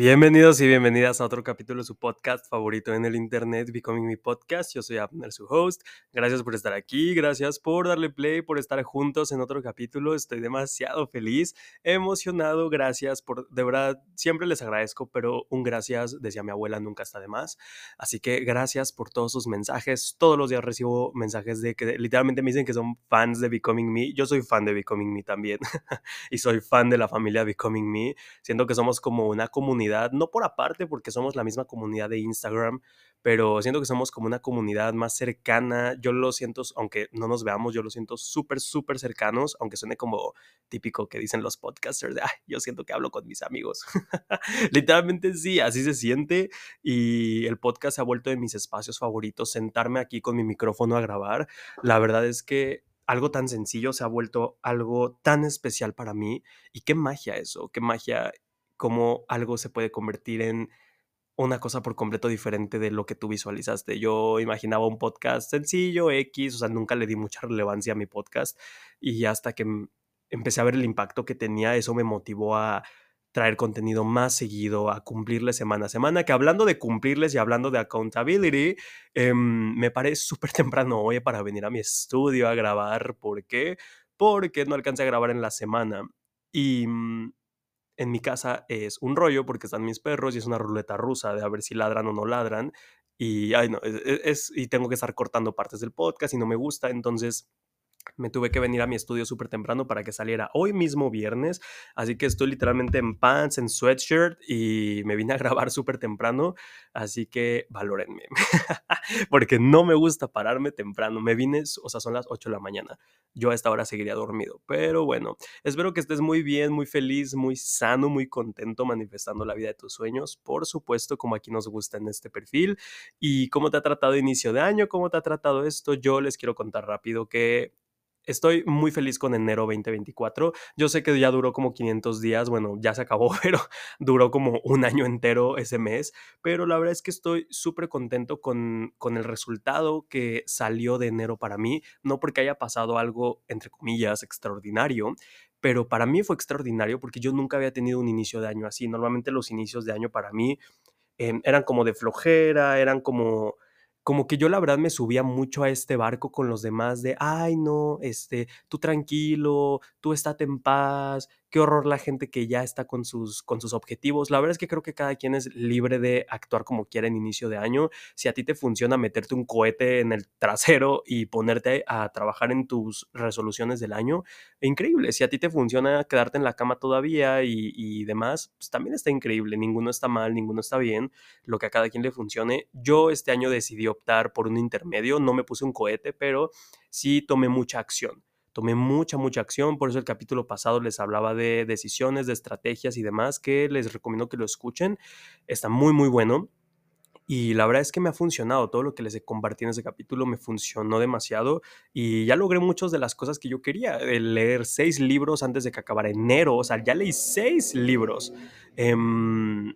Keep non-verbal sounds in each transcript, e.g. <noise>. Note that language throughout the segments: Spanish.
Bienvenidos y bienvenidas a otro capítulo de su podcast favorito en el internet, Becoming Me Podcast. Yo soy Abner, su host. Gracias por estar aquí, gracias por darle play, por estar juntos en otro capítulo. Estoy demasiado feliz, emocionado. Gracias por, de verdad, siempre les agradezco, pero un gracias, decía mi abuela, nunca está de más. Así que gracias por todos sus mensajes. Todos los días recibo mensajes de que literalmente me dicen que son fans de Becoming Me. Yo soy fan de Becoming Me también <laughs> y soy fan de la familia Becoming Me. Siento que somos como una comunidad no por aparte porque somos la misma comunidad de Instagram, pero siento que somos como una comunidad más cercana. Yo lo siento, aunque no nos veamos, yo lo siento súper, súper cercanos, aunque suene como típico que dicen los podcasters yo siento que hablo con mis amigos. <laughs> Literalmente sí, así se siente y el podcast se ha vuelto de mis espacios favoritos, sentarme aquí con mi micrófono a grabar. La verdad es que algo tan sencillo se ha vuelto algo tan especial para mí. Y qué magia eso, qué magia cómo algo se puede convertir en una cosa por completo diferente de lo que tú visualizaste. Yo imaginaba un podcast sencillo, X, o sea, nunca le di mucha relevancia a mi podcast y hasta que empecé a ver el impacto que tenía, eso me motivó a traer contenido más seguido, a cumplirles semana a semana, que hablando de cumplirles y hablando de accountability, em, me parece súper <laughs> temprano hoy para venir a mi estudio a grabar. ¿Por qué? Porque no alcancé a grabar en la semana. Y mm, en mi casa es un rollo porque están mis perros y es una ruleta rusa de a ver si ladran o no ladran. Y, ay, no, es, es, y tengo que estar cortando partes del podcast y no me gusta. Entonces, me tuve que venir a mi estudio súper temprano para que saliera hoy mismo viernes, así que estoy literalmente en pants, en sweatshirt y me vine a grabar súper temprano, así que valórenme, <laughs> porque no me gusta pararme temprano, me vine, o sea, son las 8 de la mañana, yo a esta hora seguiría dormido, pero bueno, espero que estés muy bien, muy feliz, muy sano, muy contento manifestando la vida de tus sueños, por supuesto, como aquí nos gusta en este perfil, y cómo te ha tratado inicio de año, cómo te ha tratado esto, yo les quiero contar rápido que Estoy muy feliz con enero 2024. Yo sé que ya duró como 500 días, bueno, ya se acabó, <laughs> pero duró como un año entero ese mes. Pero la verdad es que estoy súper contento con, con el resultado que salió de enero para mí. No porque haya pasado algo, entre comillas, extraordinario, pero para mí fue extraordinario porque yo nunca había tenido un inicio de año así. Normalmente los inicios de año para mí em, eran como de flojera, eran como como que yo la verdad me subía mucho a este barco con los demás de, ay no, este, tú tranquilo, tú estate en paz, qué horror la gente que ya está con sus, con sus objetivos. La verdad es que creo que cada quien es libre de actuar como quiera en inicio de año. Si a ti te funciona meterte un cohete en el trasero y ponerte a trabajar en tus resoluciones del año, increíble. Si a ti te funciona quedarte en la cama todavía y, y demás, pues también está increíble. Ninguno está mal, ninguno está bien. Lo que a cada quien le funcione. Yo este año decidí optar por un intermedio. No me puse un cohete, pero sí tomé mucha acción tomé mucha, mucha acción, por eso el capítulo pasado les hablaba de decisiones, de estrategias y demás, que les recomiendo que lo escuchen. Está muy, muy bueno. Y la verdad es que me ha funcionado, todo lo que les he compartido en ese capítulo me funcionó demasiado y ya logré muchas de las cosas que yo quería. leer seis libros antes de que acabara enero, o sea, ya leí seis libros. Em,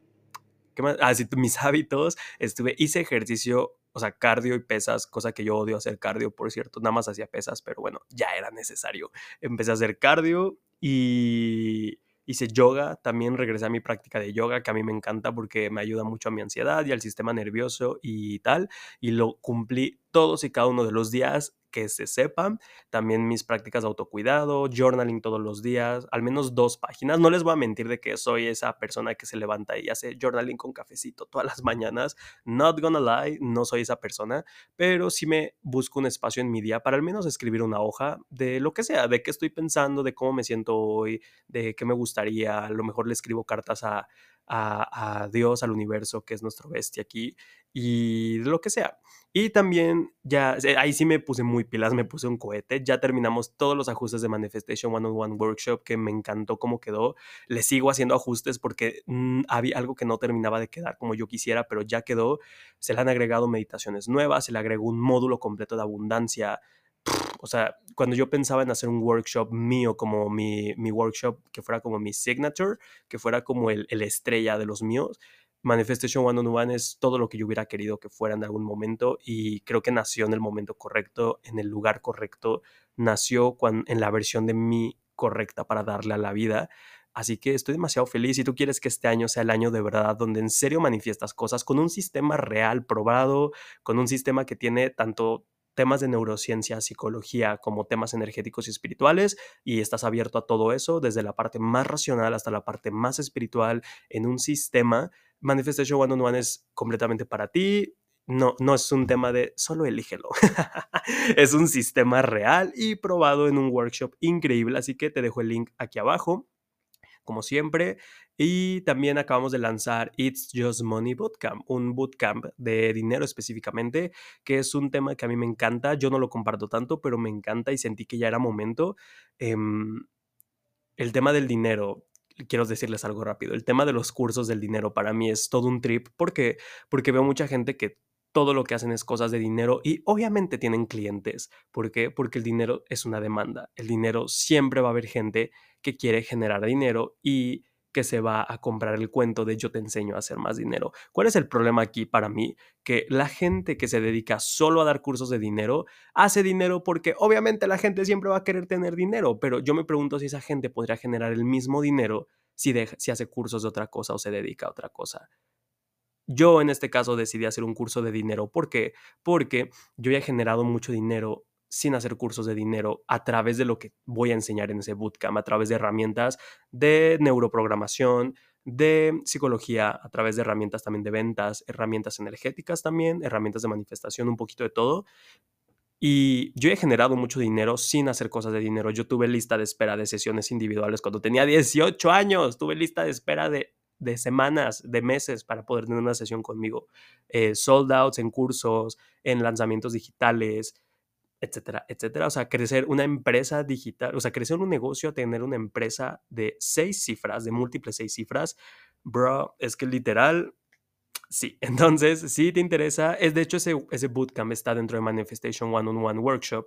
¿qué más? Ah, mis <laughs> hábitos, estuve, hice ejercicio o sea, cardio y pesas, cosa que yo odio hacer cardio, por cierto, nada más hacía pesas, pero bueno, ya era necesario. Empecé a hacer cardio y hice yoga, también regresé a mi práctica de yoga, que a mí me encanta porque me ayuda mucho a mi ansiedad y al sistema nervioso y tal, y lo cumplí todos y cada uno de los días que se sepan. También mis prácticas de autocuidado, journaling todos los días, al menos dos páginas. No les voy a mentir de que soy esa persona que se levanta y hace journaling con cafecito todas las mañanas. Not gonna lie, no soy esa persona, pero sí me busco un espacio en mi día para al menos escribir una hoja de lo que sea, de qué estoy pensando, de cómo me siento hoy, de qué me gustaría. A lo mejor le escribo cartas a, a, Dios, al universo, que es nuestro bestia aquí, y lo que sea. Y también ya, ahí sí me puse muy pilas, me puse un cohete, ya terminamos todos los ajustes de Manifestation One on One Workshop, que me encantó cómo quedó. Le sigo haciendo ajustes porque mm, había algo que no terminaba de quedar como yo quisiera, pero ya quedó. Se le han agregado meditaciones nuevas, se le agregó un módulo completo de abundancia, o sea, cuando yo pensaba en hacer un workshop mío, como mi, mi workshop que fuera como mi signature, que fuera como el, el estrella de los míos, Manifestation One on One es todo lo que yo hubiera querido que fuera en algún momento y creo que nació en el momento correcto, en el lugar correcto, nació cuando, en la versión de mí correcta para darle a la vida. Así que estoy demasiado feliz. Si tú quieres que este año sea el año de verdad, donde en serio manifiestas cosas con un sistema real, probado, con un sistema que tiene tanto temas de neurociencia, psicología, como temas energéticos y espirituales, y estás abierto a todo eso, desde la parte más racional hasta la parte más espiritual, en un sistema. Manifestation One on One es completamente para ti. No, no es un tema de solo elígelo. <laughs> es un sistema real y probado en un workshop increíble, así que te dejo el link aquí abajo como siempre. Y también acabamos de lanzar It's Just Money Bootcamp, un bootcamp de dinero específicamente, que es un tema que a mí me encanta. Yo no lo comparto tanto, pero me encanta y sentí que ya era momento. Em, el tema del dinero, quiero decirles algo rápido. El tema de los cursos del dinero para mí es todo un trip porque porque veo mucha gente que todo lo que hacen es cosas de dinero y obviamente tienen clientes. ¿Por qué? Porque el dinero es una demanda. El dinero siempre va a haber gente que quiere generar dinero y que se va a comprar el cuento de yo te enseño a hacer más dinero. ¿Cuál es el problema aquí para mí? Que la gente que se dedica solo a dar cursos de dinero hace dinero porque obviamente la gente siempre va a querer tener dinero, pero yo me pregunto si esa gente podría generar el mismo dinero si, si hace cursos de otra cosa o se dedica a otra cosa. Yo en este caso decidí hacer un curso de dinero. ¿Por qué? Porque yo ya he generado mucho dinero sin hacer cursos de dinero a través de lo que voy a enseñar en ese bootcamp, a través de herramientas de neuroprogramación, de psicología, a través de herramientas también de ventas, herramientas energéticas también, herramientas de manifestación, un poquito de todo. Y yo he generado mucho dinero sin hacer cosas de dinero. Yo tuve lista de espera de sesiones individuales cuando tenía 18 años. Tuve lista de espera de de semanas, de meses para poder tener una sesión conmigo. Eh, sold outs en cursos, en lanzamientos digitales, etcétera, etcétera. O sea, crecer una empresa digital, o sea, crecer un negocio tener una empresa de seis cifras, de múltiples seis cifras, bro, es que literal Sí, entonces, si te interesa, es de hecho ese, ese bootcamp está dentro de Manifestation One on One Workshop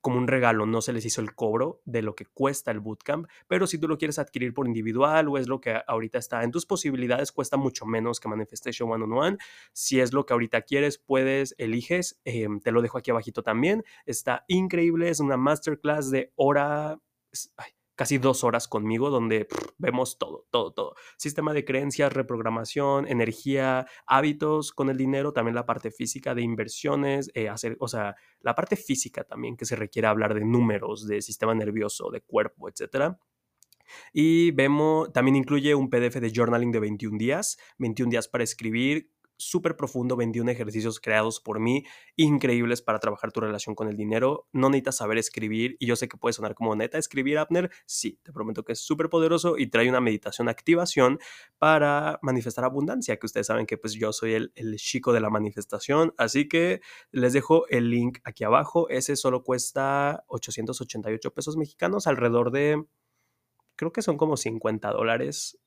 como un regalo, no se les hizo el cobro de lo que cuesta el bootcamp, pero si tú lo quieres adquirir por individual o es lo que ahorita está en tus posibilidades, cuesta mucho menos que Manifestation One on One. Si es lo que ahorita quieres, puedes, eliges, em, te lo dejo aquí abajito también. Está increíble, es una masterclass de hora... Ay, casi dos horas conmigo donde vemos todo, todo, todo. Sistema de creencias, reprogramación, energía, hábitos con el dinero, también la parte física de inversiones, eh, hacer, o sea, la parte física también que se requiere hablar de números, de sistema nervioso, de cuerpo, etcétera. Y vemos, también incluye un PDF de journaling de 21 días, 21 días para escribir súper profundo, 21 ejercicios creados por mí, increíbles para trabajar tu relación con el dinero. No necesitas saber escribir y yo sé que puede sonar como neta escribir, Abner. Sí, te prometo que es súper poderoso y trae una meditación activación para manifestar abundancia, que ustedes saben que pues yo soy el, el chico de la manifestación, así que les dejo el link aquí abajo. Ese solo cuesta 888 pesos mexicanos, alrededor de, creo que son como 50 dólares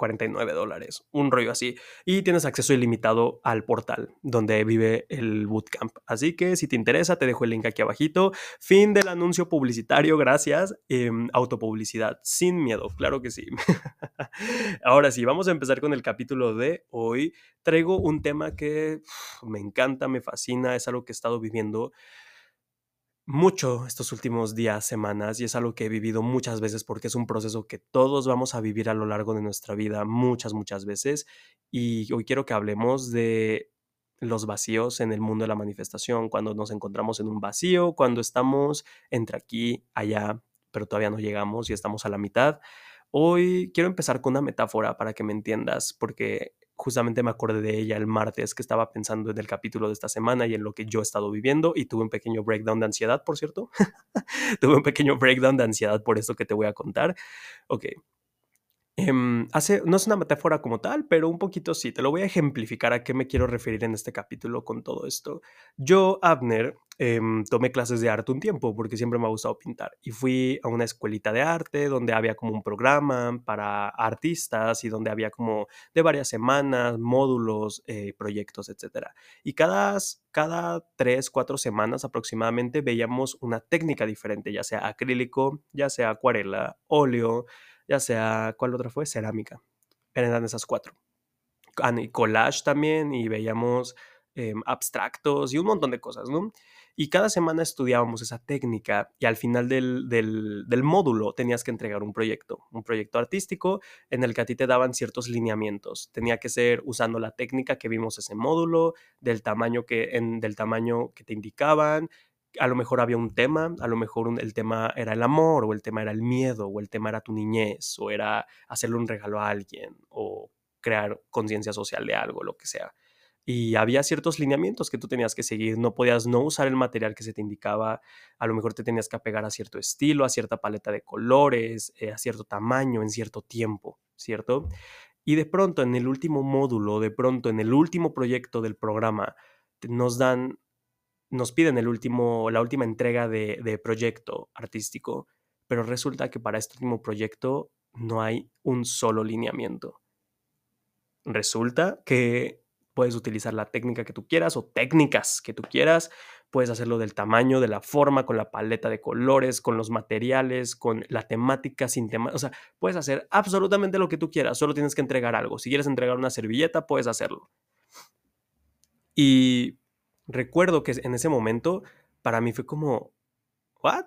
49 dólares, un rollo así. Y tienes acceso ilimitado al portal donde vive el bootcamp. Así que si te interesa, te dejo el link aquí abajito. Fin del anuncio publicitario, gracias. Em, autopublicidad, sin miedo, claro que sí. <laughs> Ahora sí, vamos a empezar con el capítulo de hoy. Traigo un tema que me encanta, me fascina, es algo que he estado viviendo mucho estos últimos días, semanas, y es algo que he vivido muchas veces porque es un proceso que todos vamos a vivir a lo largo de nuestra vida muchas, muchas veces. Y hoy quiero que hablemos de los vacíos en el mundo de la manifestación, cuando nos encontramos en un vacío, cuando estamos entre aquí, allá, pero todavía no llegamos y estamos a la mitad. Hoy quiero empezar con una metáfora para que me entiendas, porque justamente me acordé de ella el martes que estaba pensando en el capítulo de esta semana y en lo que yo he estado viviendo y tuve un pequeño breakdown de ansiedad, por cierto. <laughs> tuve un pequeño breakdown de ansiedad por esto que te voy a contar. Ok, Em, hace, no es una metáfora como tal, pero un poquito sí. Te lo voy a ejemplificar a qué me quiero referir en este capítulo con todo esto. Yo, Abner, em, tomé clases de arte un tiempo porque siempre me ha gustado pintar y fui a una escuelita de arte donde había como un programa para artistas y donde había como de varias semanas, módulos, eh, proyectos, etc. Y cada, cada tres, cuatro semanas aproximadamente veíamos una técnica diferente, ya sea acrílico, ya sea acuarela, óleo ya sea, ¿cuál otra fue? Cerámica. Eran esas cuatro. Ah, y collage también, y veíamos em, abstractos y un montón de cosas, ¿no? Y cada semana estudiábamos esa técnica y al final del, del, módulo tenías que entregar un proyecto, un proyecto artístico en el que a ti te daban ciertos lineamientos. Tenía que ser usando la técnica que vimos ese módulo, del tamaño que, en, del tamaño que te indicaban, a lo mejor había un tema, a lo mejor el tema era el amor, o el tema era el miedo, o el tema era tu niñez, o era hacerle un regalo a alguien, o crear conciencia social de algo, lo que sea y había ciertos lineamientos que tú tenías que seguir. No podías no usar el material que se te indicaba. A lo mejor te tenías que apegar a cierto estilo, a cierta paleta de colores, eh, a cierto tamaño, en cierto tiempo, ¿cierto? Y de pronto en el último módulo, de pronto en el último proyecto del programa, nos dan, nos piden el último, la última entrega de, de proyecto artístico, pero resulta que para este último proyecto no hay un solo lineamiento. Resulta que Puedes utilizar la técnica que tú quieras o técnicas que tú quieras. Puedes hacerlo del tamaño, de la forma, con la paleta de colores, con los materiales, con la temática, sin tema. O sea, puedes hacer absolutamente lo que tú quieras. Solo tienes que entregar algo. Si quieres entregar una servilleta, puedes hacerlo. Y recuerdo que en ese momento, para mí fue como, ¿what?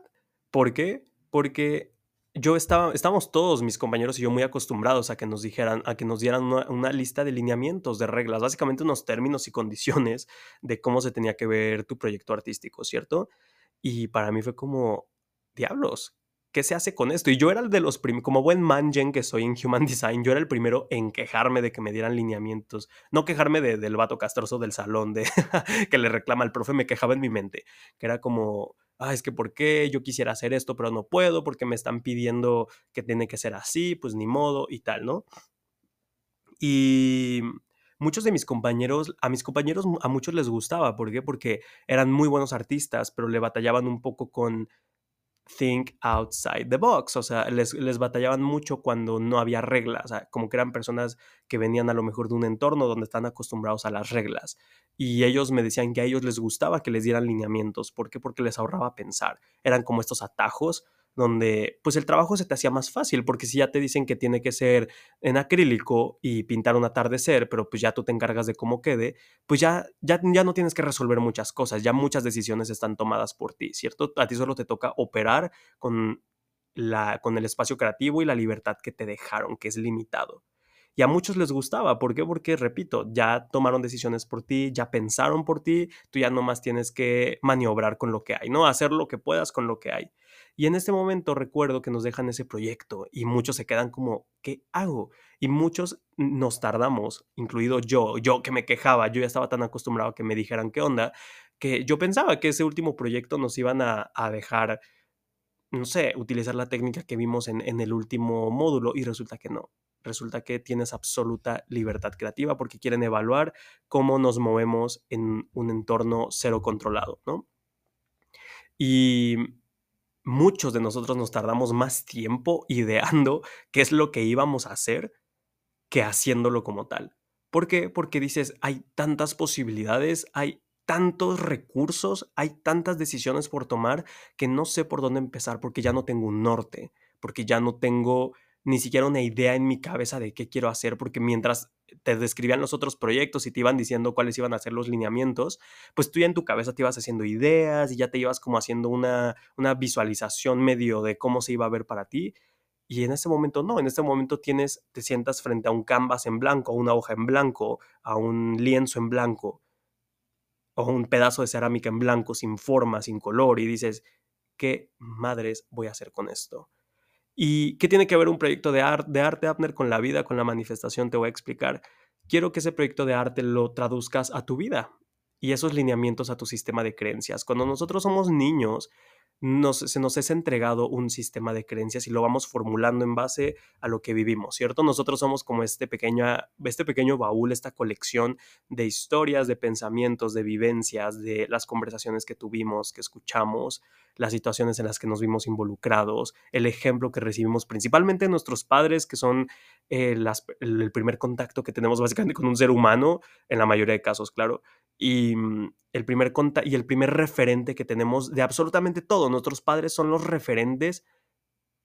¿Por qué? Porque yo estaba, estábamos todos mis compañeros y yo muy acostumbrados a que nos dijeran, a que nos dieran una, lista de lineamientos, de reglas, básicamente unos términos y condiciones de cómo se tenía que ver tu proyecto artístico, ¿cierto? Y para mí fue como, diablos, ¿qué se hace con esto? Y yo era el de los primeros, como buen mangen que soy en Human <laughs> Design, yo era el primero en quejarme de que me dieran lineamientos, no quejarme del vato castroso del salón, de <laughs> que le reclama al profe, me quejaba en mi mente, que era como, ah, es que por qué yo quisiera hacer esto, pero no puedo, porque me están pidiendo que tiene que ser así, pues ni modo y tal, ¿no? Y muchos de mis compañeros, a mis compañeros a muchos les gustaba, ¿por qué? Porque eran muy buenos artistas, pero le batallaban un poco con think outside the box, o sea, les, les, batallaban mucho cuando no había reglas, o sea, como que eran personas que venían a lo mejor de un entorno donde están acostumbrados a las reglas. Y ellos me decían que a ellos les gustaba que les dieran lineamientos, ¿por qué? Porque les ahorraba pensar. Eran como estos atajos donde pues el trabajo se te hacía más fácil, porque si ya te dicen que tiene que ser en acrílico y pintar un atardecer, pero pues ya tú te encargas de cómo quede, pues ya, ya, ya no tienes que resolver muchas cosas, ya muchas decisiones están tomadas por ti, ¿cierto? A ti solo te toca operar con, la, con el espacio creativo y la libertad que te dejaron, que es limitado. Y a muchos les gustaba. ¿Por qué? Porque, repito, ya tomaron decisiones por ti, ya pensaron por ti, tú ya nomás tienes que maniobrar con lo que hay, ¿no? Hacer lo que puedas con lo que hay. Y en este momento recuerdo que nos dejan ese proyecto y muchos se quedan como, ¿qué hago? Y muchos nos tardamos, incluido yo, yo que me quejaba, yo ya estaba tan acostumbrado a que me dijeran qué onda, que yo pensaba que ese último proyecto nos iban a, dejar, no sé, utilizar la técnica que vimos en, en el último módulo y resulta que no. Resulta que tienes absoluta libertad creativa porque quieren evaluar cómo nos movemos en un entorno cero controlado, ¿no? Y muchos de nosotros nos tardamos más tiempo ideando qué es lo que íbamos a hacer que haciéndolo como tal. ¿Por qué? Porque dices, hay tantas posibilidades, hay tantos recursos, hay tantas decisiones por tomar que no sé por dónde empezar porque ya no tengo un norte, porque ya no tengo ni siquiera una idea en mi cabeza de qué quiero hacer, porque mientras te describían los otros proyectos y te iban diciendo cuáles iban a ser los lineamientos, pues tú ya en tu cabeza te ibas haciendo ideas y ya te ibas como haciendo una, una visualización medio de cómo se iba a ver para ti. Y en ese momento no, en este momento tienes, te sientas frente a un canvas en blanco, a una hoja en blanco, a un lienzo en blanco, o un pedazo de cerámica en blanco, sin forma, sin color, y dices, ¿qué madres voy a hacer con esto? ¿Y qué tiene que ver un proyecto de, de arte, Abner, con la vida, con la manifestación? Te voy a explicar. Quiero que ese proyecto de arte lo traduzcas a tu vida y esos lineamientos a tu sistema de creencias. Cuando nosotros somos niños, se nos es entregado un sistema de creencias y lo vamos formulando en base a lo que vivimos, ¿cierto? Nosotros somos como este, pequeña, este pequeño baúl, esta colección de historias, de pensamientos, de vivencias, de las conversaciones que tuvimos, que escuchamos, las situaciones en las que nos vimos involucrados, el ejemplo que recibimos principalmente de nuestros padres, que son eh, el primer contacto que tenemos básicamente con un ser humano, en la mayoría de casos, claro, y mm, el primer y el primer referente que tenemos de absolutamente todo. Nuestros padres son los referentes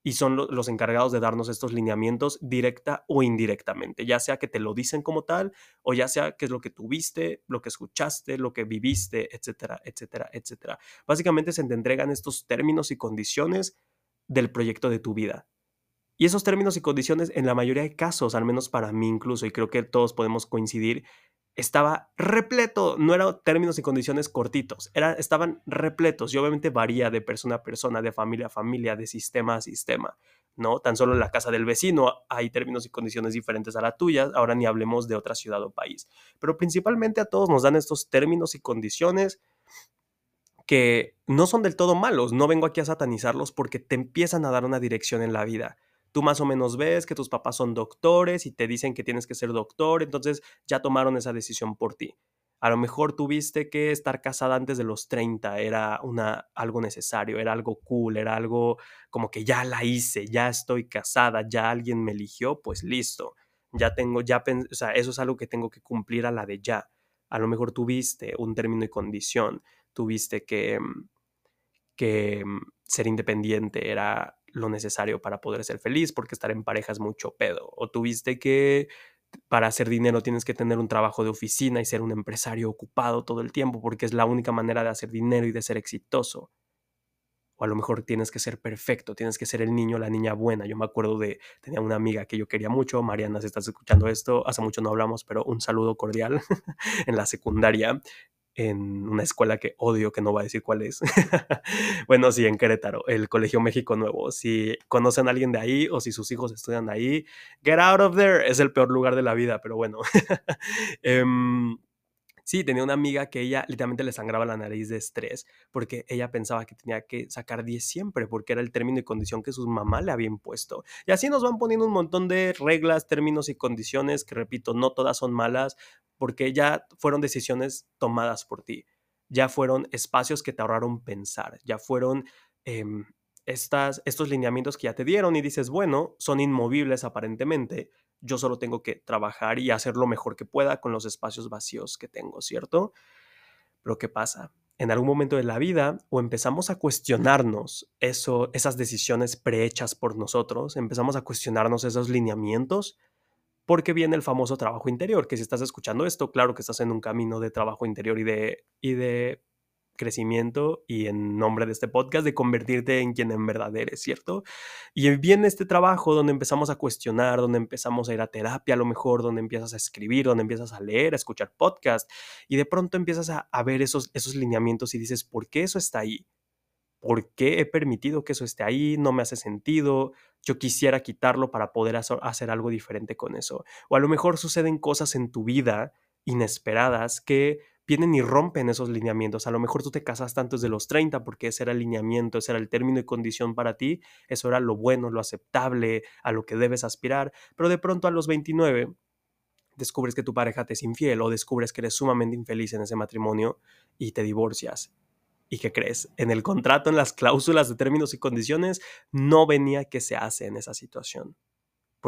y son los encargados de darnos estos lineamientos directa o indirectamente, ya sea que te lo dicen como tal o ya sea que es lo que tuviste, lo que escuchaste, lo que viviste, etcétera, etcétera, etcétera. Básicamente se te entregan estos términos y condiciones del proyecto de tu vida. Y esos términos y condiciones, en la mayoría de casos, al menos para mí incluso, y creo que todos podemos coincidir, estaba repleto, no eran términos y condiciones cortitos, era, estaban repletos y obviamente varía de persona a persona, de familia a familia, de sistema a sistema, ¿no? Tan solo en la casa del vecino hay términos y condiciones diferentes a la tuya, ahora ni hablemos de otra ciudad o país, pero principalmente a todos nos dan estos términos y condiciones que no son del todo malos, no vengo aquí a satanizarlos porque te empiezan a dar una dirección en la vida tú más o menos ves que tus papás son doctores y te dicen que tienes que ser doctor, entonces ya tomaron esa decisión por ti. A lo mejor tuviste que estar casada antes de los 30 era una, algo necesario, era algo cool, era algo como que ya la hice, ya estoy casada, ya alguien me eligió, pues listo, ya tengo, ya, o sea, eso es algo que tengo que cumplir a la de ya. A lo mejor tuviste un término y condición, tuviste que, mm, que mm, ser independiente era lo necesario para poder ser feliz, porque estar en pareja es mucho pedo. O tuviste que para hacer dinero tienes que tener un trabajo de oficina y ser un empresario ocupado todo el tiempo, porque es la única manera de hacer dinero y de ser exitoso. O a lo mejor tienes que ser perfecto, tienes que ser el niño, la niña buena. Yo me acuerdo de, tenía una amiga que yo quería mucho, Mariana, si estás escuchando esto, hace mucho no hablamos, pero un saludo cordial <laughs> en la secundaria en una escuela que odio, que no voy a decir cuál es. <laughs> bueno, sí, en Querétaro, el Colegio México Nuevo. Si conocen a alguien de ahí o si sus hijos estudian ahí, get out of there. Es el peor lugar de la vida, pero bueno. <laughs> Em, Sí, tenía una amiga que ella literalmente le sangraba la nariz de estrés porque ella pensaba que tenía que sacar 10 siempre porque era el término y condición que su mamá le había impuesto. Y así nos van poniendo un montón de reglas, términos y condiciones que, repito, no todas son malas porque ya fueron decisiones tomadas por ti. Ya fueron espacios que te ahorraron pensar, ya fueron em, estas, estos lineamientos que ya te dieron y dices, bueno, son inmovibles aparentemente, yo solo tengo que trabajar y hacer lo mejor que pueda con los espacios vacíos que tengo, ¿cierto? Pero ¿qué pasa? En algún momento de la vida o empezamos a cuestionarnos eso, esas decisiones prehechas por nosotros, empezamos a cuestionarnos esos lineamientos, porque viene el famoso trabajo interior, que si estás escuchando esto, claro que estás en un camino de trabajo interior y de, y de crecimiento y en nombre de este podcast de convertirte en quien en verdad eres, ¿cierto? Y viene este trabajo donde empezamos a cuestionar, donde empezamos a ir a terapia a lo mejor, donde empiezas a escribir, donde empiezas a leer, a escuchar podcast y de pronto empiezas a, ver esos, esos lineamientos y dices, ¿por qué eso está ahí? ¿Por qué he permitido que eso esté ahí? No me hace sentido. Yo quisiera quitarlo para poder hacer algo diferente con eso. O a lo mejor suceden cosas en tu vida inesperadas que vienen y rompen esos lineamientos. A lo mejor tú te casaste antes de los 30 porque ese era el lineamiento, ese era el término y condición para ti, eso era lo bueno, lo aceptable, a lo que debes aspirar, pero de pronto a los 29 descubres que tu pareja te es infiel o descubres que eres sumamente infeliz en ese matrimonio y te divorcias. ¿Y qué crees? En el contrato, en las <laughs> cláusulas de términos y condiciones, no venía que se hace en esa situación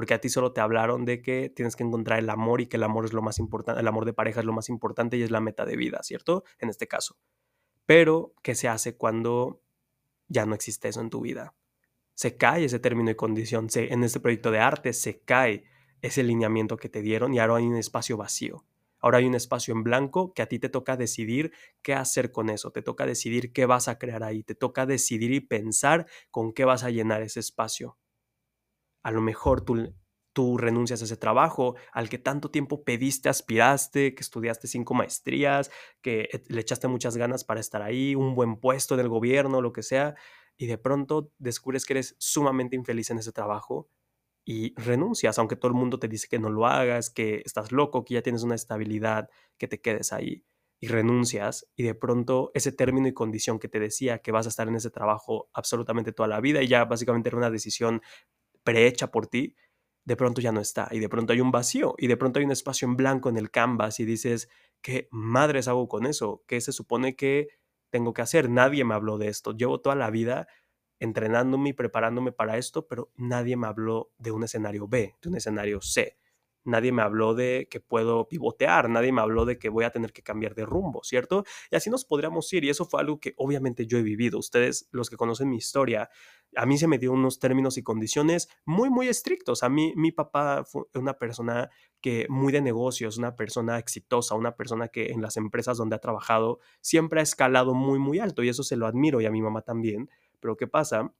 porque a ti solo te hablaron de que tienes que encontrar el amor y que el amor es lo más importante, el amor de pareja es lo más importante y es la meta de vida, ¿cierto? En este caso. Pero, ¿qué se hace cuando ya no existe eso en tu vida? Se cae ese término y condición, se, en este proyecto de arte se cae ese lineamiento que te dieron y ahora hay un espacio vacío. Ahora hay un espacio en blanco que a ti te toca decidir qué hacer con eso, te toca decidir qué vas a crear ahí, te toca decidir y pensar con qué vas a llenar ese espacio a lo mejor tú, tú renuncias a ese trabajo al que tanto tiempo pediste, aspiraste, que estudiaste cinco maestrías, que le echaste muchas ganas para estar ahí, un buen puesto en el gobierno, lo que sea, y de pronto descubres que eres sumamente infeliz en ese trabajo y renuncias, aunque todo el mundo te dice que no lo hagas, que estás loco, que ya tienes una estabilidad, que te quedes ahí y renuncias y de pronto ese término y condición que te decía que vas a estar en ese trabajo absolutamente toda la vida y ya básicamente era una decisión prehecha por ti, de pronto ya no está y de pronto hay un vacío y de pronto hay un espacio en blanco en el canvas y dices, ¿qué madres hago con eso? ¿Qué se supone que tengo que hacer? Nadie me habló de esto. Llevo toda la vida entrenándome y preparándome para esto, pero nadie me habló de un escenario B, de un escenario C. nadie me habló de que puedo pivotear, nadie me habló de que voy a tener que cambiar de rumbo, ¿cierto? Y así nos podríamos ir y eso fue algo que obviamente yo he vivido. Ustedes, los que conocen mi historia, a mí se me dio unos términos y condiciones muy, muy estrictos. A mí, mi papá fue una persona que muy de negocios, una persona exitosa, una persona que en las empresas donde ha trabajado siempre ha escalado muy, muy alto y eso se lo admiro y a mi mamá también. Pero ¿qué pasa?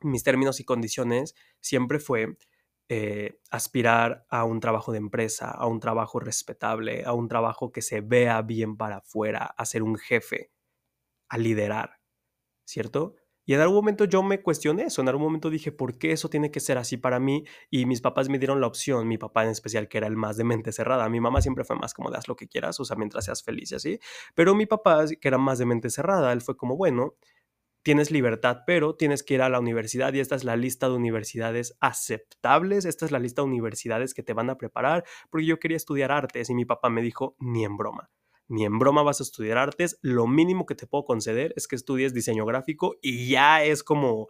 Mis términos y condiciones siempre fue eh, aspirar a un trabajo de empresa, a un trabajo respetable, a un trabajo que se vea bien para afuera, a ser un jefe, a liderar, ¿cierto? Y en algún momento yo me cuestioné eso, en algún momento dije, ¿por qué eso tiene que ser así para mí? Y mis papás me dieron la opción, mi papá en especial, que era el más de mente cerrada. Mi mamá siempre fue más como lo que quieras, o sea, mientras seas feliz y así. Pero mi papá, que era más de mente cerrada, él fue como, bueno, tienes libertad, pero tienes que ir a la universidad y esta es la lista de universidades aceptables, esta es la lista de universidades que te van a preparar, porque yo quería estudiar artes y mi papá me dijo, ni en broma ni en broma vas a estudiar artes, lo mínimo que te puedo conceder es que estudies diseño gráfico y ya es como,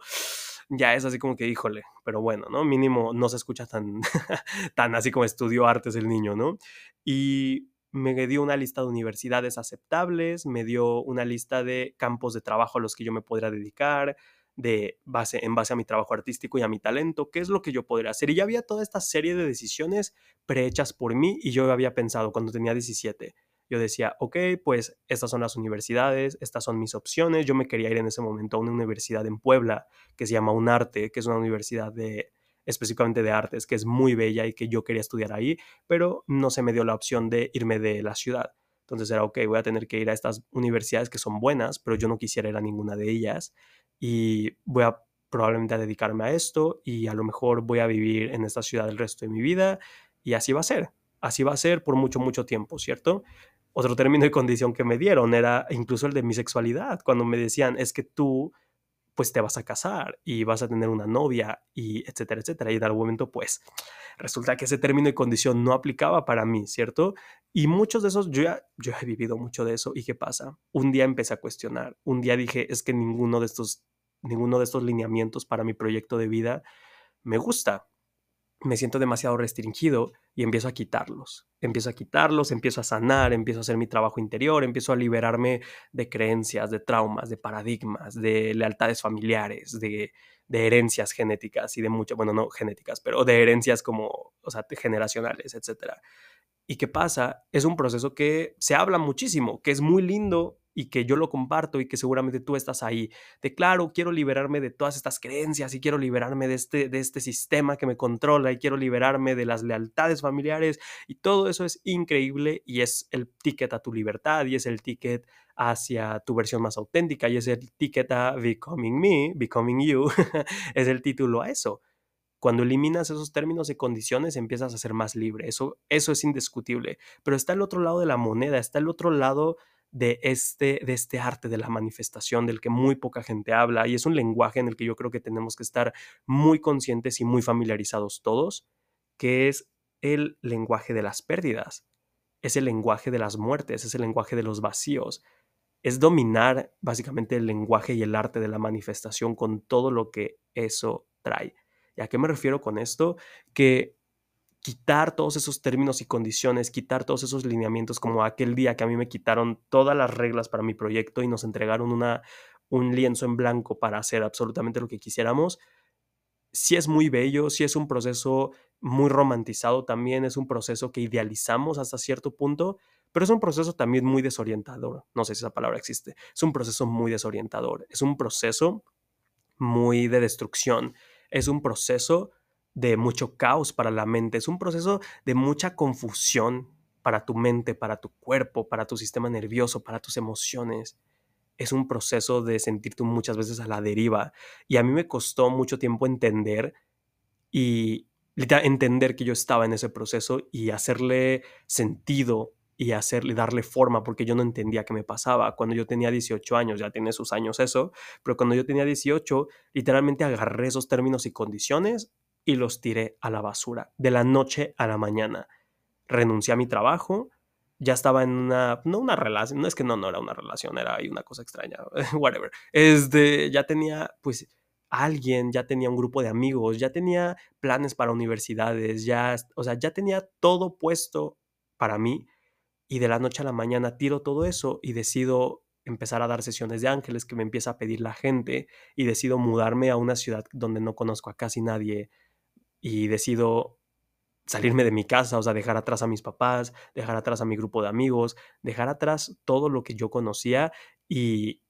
ya es así como que, híjole, pero bueno, ¿no? Mínimo no se escucha tan, <laughs> tan así como estudió artes el niño, ¿no? Y me dio una lista de universidades aceptables, me dio una lista de campos de trabajo a los que yo me podría dedicar, de base, en base a mi trabajo artístico y a mi talento, qué es lo que yo podría hacer. Y ya había toda esta serie de decisiones prehechas por mí y yo había pensado cuando tenía 17, yo decía, ok, pues estas son las universidades, estas son mis opciones. Yo me quería ir en ese momento a una universidad en Puebla que se llama UNARTE, que es una universidad de específicamente de artes, que es muy bella y que yo quería estudiar ahí, pero no se me dio la opción de irme de la ciudad. Entonces era, ok, voy a tener que ir a estas universidades que son buenas, pero yo no quisiera ir a ninguna de ellas y voy a probablemente dedicarme a esto y a lo mejor voy a vivir en esta ciudad el resto de mi vida y así va a ser. Así va a ser por mucho, mucho tiempo, ¿cierto? otro término y condición que me dieron era incluso el de mi sexualidad, cuando me decían, es que tú pues te vas a casar y vas a tener una novia y etcétera, etcétera. Y en algún momento pues resulta que ese término y condición no aplicaba para mí, ¿cierto? Y muchos de esos, yo ya, yo he vivido mucho de eso. ¿Y qué pasa? Un día empecé a cuestionar, un día dije, es que ninguno de estos, ninguno de estos lineamientos para mi proyecto de vida me gusta me siento demasiado restringido y empiezo a quitarlos. Empiezo a quitarlos, empiezo a sanar, empiezo a hacer mi trabajo interior, empiezo a liberarme de creencias, de traumas, de paradigmas, de lealtades familiares, de, de herencias genéticas y de mucho, bueno, no genéticas, pero de herencias como, o sea, generacionales, etc. ¿Y qué pasa? Es un proceso que se habla muchísimo, que es muy lindo y que yo lo comparto y que seguramente tú estás ahí. De claro, quiero liberarme de todas estas creencias y quiero liberarme de este, de este sistema que me controla y quiero liberarme de las lealtades familiares y todo eso es increíble y es el ticket a tu libertad y es el ticket hacia tu versión más auténtica y es el ticket a Becoming Me, Becoming You, <laughs> es el título a eso. Cuando eliminas esos términos y condiciones empiezas a ser más libre, eso, eso es indiscutible, pero está el otro lado de la moneda, está el otro lado de este, de este arte de la manifestación del que muy poca gente habla y es un lenguaje en el que yo creo que tenemos que estar muy conscientes y muy familiarizados todos, que es el lenguaje de las pérdidas, es el lenguaje de las muertes, es el lenguaje de los vacíos, es dominar básicamente el lenguaje y el arte de la manifestación con todo lo que eso trae. ¿Y a qué me refiero con esto? Que quitar todos esos términos y condiciones, quitar todos esos lineamientos, como aquel día que a mí me quitaron todas las reglas para mi proyecto y nos entregaron una, un lienzo en blanco para hacer absolutamente lo que quisiéramos, sí es muy bello, sí es un proceso muy romantizado también, es un proceso que idealizamos hasta cierto punto, pero es un proceso también muy desorientador, no sé si esa palabra existe, es un proceso muy desorientador, es un proceso muy de destrucción, es un proceso de mucho caos para la mente, es un proceso de mucha confusión para tu mente, para tu cuerpo, para tu sistema nervioso, para tus emociones. Es un proceso de sentirte muchas veces a la deriva. Y a mí me costó mucho tiempo entender y entender que yo estaba en ese proceso y hacerle sentido y hacerle, darle forma, porque yo no entendía qué me pasaba. Cuando yo tenía 18 años, ya tiene sus años eso, pero cuando yo tenía 18, literalmente agarré esos términos y condiciones y los tiré a la basura de la noche a la mañana. Renuncié a mi trabajo, ya estaba en una, no una relación, no es que no, no era una relación, era ahí una cosa extraña, <laughs> whatever. Este, ya tenía, pues, alguien, ya tenía un grupo de amigos, ya tenía planes para universidades, ya, o sea, ya tenía todo puesto para mí y de la noche a la mañana tiro todo eso y decido empezar a dar sesiones de ángeles que me empieza a pedir la gente y decido mudarme a una ciudad donde no conozco a casi nadie y decido salirme de mi casa, o sea, dejar atrás a mis papás, dejar atrás a mi grupo de amigos, dejar atrás todo lo que yo conocía y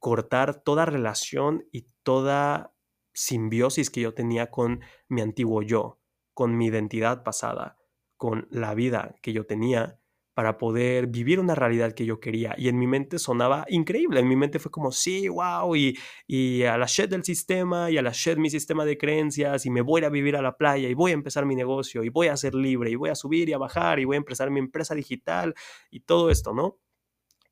cortar toda relación y toda simbiosis que yo tenía con mi antiguo yo, con mi identidad pasada, con la vida que yo tenía para poder vivir una realidad que yo quería. Y en mi mente sonaba increíble. En mi mente fue como, sí, wow, y, y a la shit del sistema, y a la shit mi sistema de creencias, y me voy a vivir a la playa, y voy a empezar mi negocio, y voy a ser libre, y voy a subir y a bajar, y voy a empezar mi empresa digital, y todo esto, ¿no?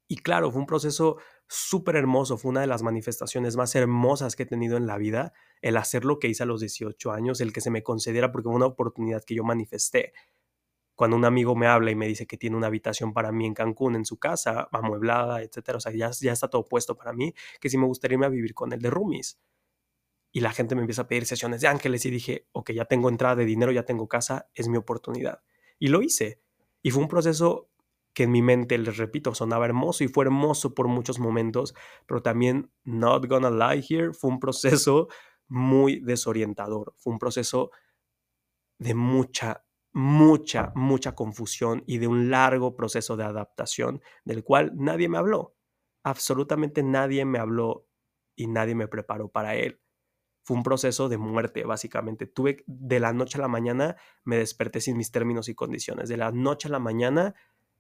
Y claro, fue un proceso súper hermoso, fue una de las manifestaciones más hermosas que he tenido en la vida, el hacer lo que hice a los 18 años, el que se me concediera porque fue una oportunidad que yo manifesté cuando un amigo me habla y me dice que tiene una habitación para mí en Cancún, en su casa, amueblada, etcétera, o sea, ya, ya está todo puesto para mí, que si me gustaría irme a vivir con él de roomies. Y la gente me empieza a pedir sesiones de ángeles y dije, ok, ya tengo entrada de dinero, ya tengo casa, es mi oportunidad. Y lo hice. Y fue un proceso que en mi mente, les repito, sonaba hermoso y fue hermoso por muchos momentos, pero también, not gonna lie here, fue un proceso muy desorientador, fue un proceso de mucha mucha, mucha confusión y de un largo proceso de adaptación del cual nadie me habló. Absolutamente nadie me habló y nadie me preparó para él. Fue un proceso de muerte, básicamente. Tuve de la noche a la mañana, me desperté sin mis términos y condiciones. De la noche a la mañana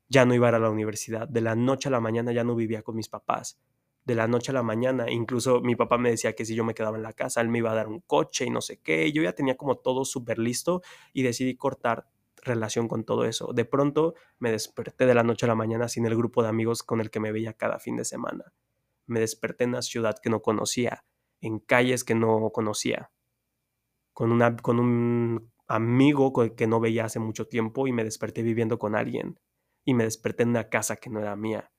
ya no iba a, ir a la universidad. De la noche a la mañana ya no vivía con mis papás. De la noche a la mañana, incluso mi papá me decía que si yo me quedaba en la casa, él me iba a dar un coche y no sé qué. Yo ya tenía como todo súper listo y decidí cortar relación con todo eso. De pronto me desperté de la noche a la mañana sin el grupo de amigos con el que me veía cada fin de semana. Me desperté en una ciudad que no conocía, en calles que no conocía, con, con un amigo que no veía hace mucho tiempo y me desperté viviendo con alguien. Y me desperté en una casa que no era mía.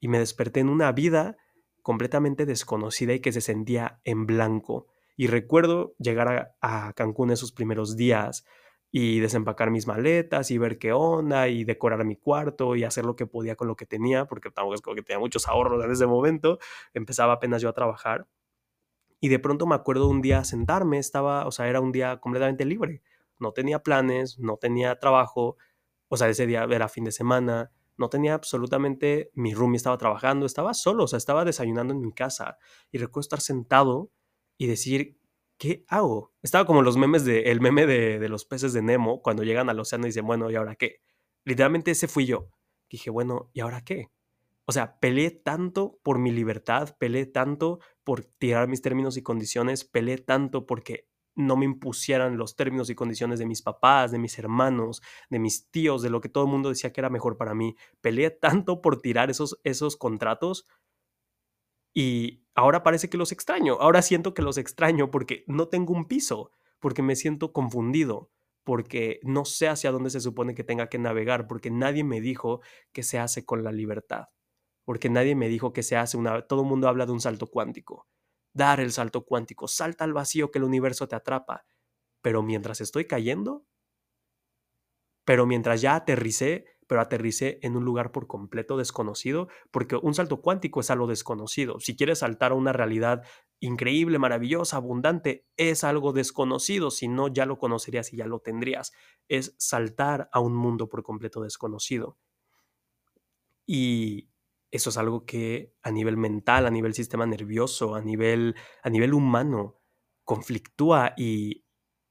Y me desperté en una vida completamente desconocida y que se sentía en blanco. Y recuerdo llegar a, a Cancún esos primeros días, y desempacar mis maletas y ver qué onda y decorar mi cuarto y hacer lo que podía con lo que tenía, porque tampoco es como que tenía muchos ahorros en ese momento, empezaba apenas yo a trabajar. Y de pronto me acuerdo un día sentarme, estaba, o sea, era un día completamente libre, no tenía planes, no tenía trabajo, o sea, ese día era fin de semana, no tenía absolutamente, mi roomie estaba trabajando, estaba solo, o sea, estaba desayunando en mi casa y recuerdo estar sentado y decir, ¿qué hago? Estaba como los memes de, el meme de, los peces de Nemo, cuando llegan al océano y dicen, bueno, ¿y ahora qué? Literalmente ese fui yo. Dije, bueno, ¿y ahora qué? O sea, peleé tanto por mi libertad, peleé tanto por tirar mis términos y condiciones, peleé tanto porque no me impusieran los términos y condiciones de mis papás, de mis hermanos, de mis tíos, de lo que todo el mundo decía que era mejor para mí. Peleé <laughs> tanto por tirar esos, esos contratos y ahora parece que los extraño, ahora siento que los extraño porque no tengo un piso, porque me siento confundido, porque no sé hacia dónde se supone que tenga que navegar, porque nadie me dijo que se hace con la libertad, porque nadie me dijo que se hace una... Todo el mundo habla de un salto cuántico, dar el salto cuántico, salta al vacío que el universo te atrapa, pero mientras estoy cayendo, pero mientras ya aterricé, pero aterricé en un lugar por completo desconocido, porque un salto cuántico es algo desconocido. Si quieres saltar a una realidad increíble, maravillosa, abundante, es algo desconocido, si no ya lo conocerías y ya lo tendrías. Es saltar a un mundo por completo desconocido. Y eso es algo que a nivel mental, a nivel sistema nervioso, a nivel, a nivel humano, conflictúa y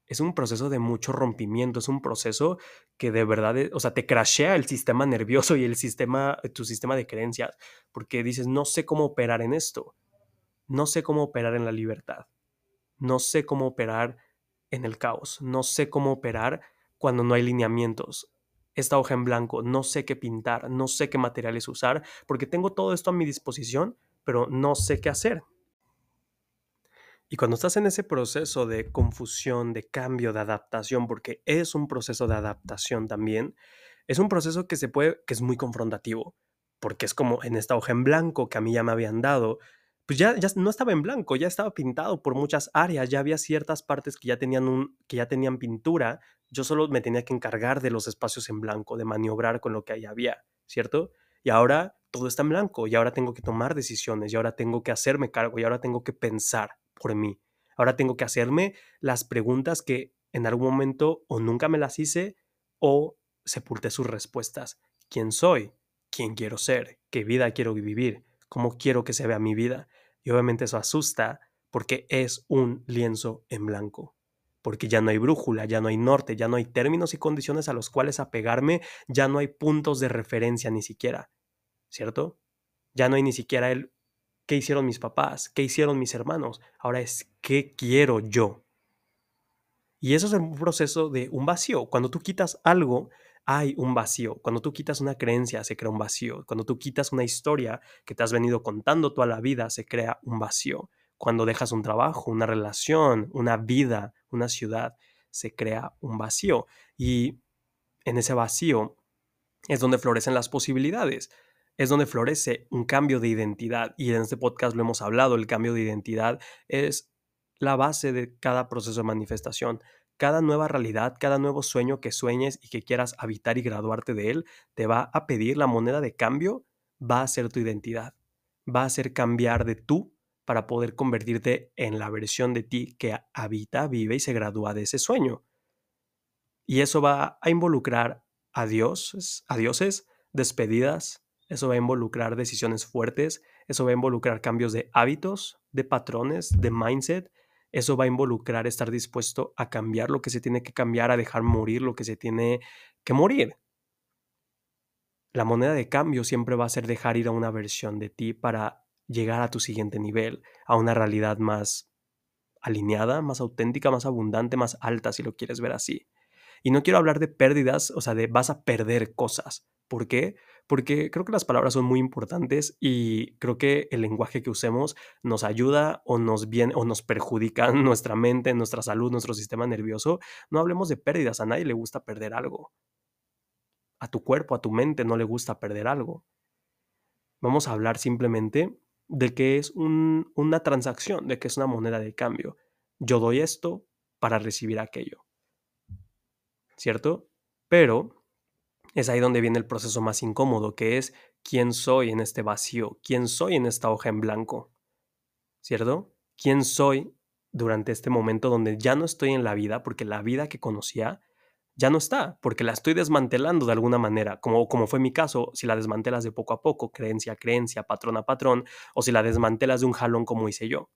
es un proceso de mucho rompimiento, es un proceso que de verdad, o sea, te crashea el sistema <laughs> nervioso y el sistema, tu sistema de creencias, porque dices, no sé cómo operar en esto, no sé cómo operar en la libertad, no sé cómo operar en el caos, no sé cómo operar cuando no hay lineamientos, esta hoja en blanco, no sé qué pintar, no sé qué materiales usar, porque tengo todo esto a mi disposición, pero no sé qué hacer. Y cuando estás en ese proceso de confusión, de cambio, de adaptación, porque es un proceso de adaptación también, es un proceso que se puede, que es muy confrontativo, porque es como en esta hoja en blanco que a mí ya me habían dado, pues ya, ya no estaba en blanco, ya estaba pintado por muchas áreas, ya había ciertas partes que ya tenían, un, que ya tenían pintura, yo solo me tenía que encargar de los espacios en blanco, de maniobrar con lo que ahí había, ¿cierto? Y ahora todo está en blanco, y ahora tengo que tomar decisiones, y ahora tengo que hacerme cargo, y ahora tengo que pensar por mí. Ahora tengo que hacerme las preguntas que en algún momento o nunca me las hice o sepulté sus respuestas. ¿Quién soy? ¿Quién quiero ser? ¿Qué vida quiero vivir? ¿Cómo quiero que se vea mi vida? Y obviamente eso asusta porque es un lienzo en blanco. Porque ya no hay brújula, ya no hay norte, ya no hay términos y condiciones a los cuales apegarme, ya no hay puntos de referencia ni siquiera. ¿Cierto? Ya no hay ni siquiera el qué hicieron mis papás, qué hicieron mis hermanos. Ahora es qué quiero yo. Y eso es un proceso de un vacío. Cuando tú quitas algo, hay un vacío. Cuando tú quitas una creencia, se crea un vacío. Cuando tú quitas una historia que te has venido contando toda la vida, se crea un vacío. Cuando dejas un trabajo, una relación, una vida, una ciudad, se crea un vacío. Y en ese vacío es donde florecen las posibilidades. Es donde florece un cambio de identidad. Y en este podcast lo hemos hablado, el cambio de identidad es la base de cada proceso de manifestación. Cada nueva realidad, cada nuevo sueño que sueñes y que quieras habitar y graduarte de él, te va a pedir la moneda de cambio, va a ser tu identidad. Va a ser cambiar de tú para poder convertirte en la versión de ti que habita, vive y se gradúa de ese sueño. Y eso va a involucrar a dioses, a dioses, despedidas, eso va a involucrar decisiones fuertes, eso va a involucrar cambios de hábitos, de patrones, de mindset, eso va a involucrar estar dispuesto a cambiar lo que se tiene que cambiar, a dejar morir lo que se tiene que morir. La moneda de cambio siempre va a ser dejar ir a una versión de ti para llegar a tu siguiente nivel, a una realidad más alineada, más auténtica, más abundante, más alta, si lo quieres ver así. Y no quiero hablar de pérdidas, o sea, de vas a perder cosas. ¿Por qué? Porque creo que las palabras son muy importantes y creo que el lenguaje que usemos nos ayuda o nos o nos perjudica <laughs> nuestra mente, nuestra salud, nuestro sistema nervioso. No hablemos de pérdidas, a nadie le gusta perder algo. A tu cuerpo, a tu mente no le gusta perder algo. Vamos a hablar simplemente de que es una transacción, de que es una moneda de cambio. Yo doy esto para recibir aquello. ¿Cierto? Pero es ahí donde viene el proceso más incómodo, que es quién soy en este vacío, quién soy en esta hoja en blanco, ¿cierto? ¿Quién soy durante este momento donde ya no estoy en la vida, porque la vida que conocía ya no está, porque la estoy desmantelando de alguna manera, como, como fue mi caso, si la desmantelas de poco a poco, creencia a creencia, patrón a patrón, o si la desmantelas de un jalón como hice yo,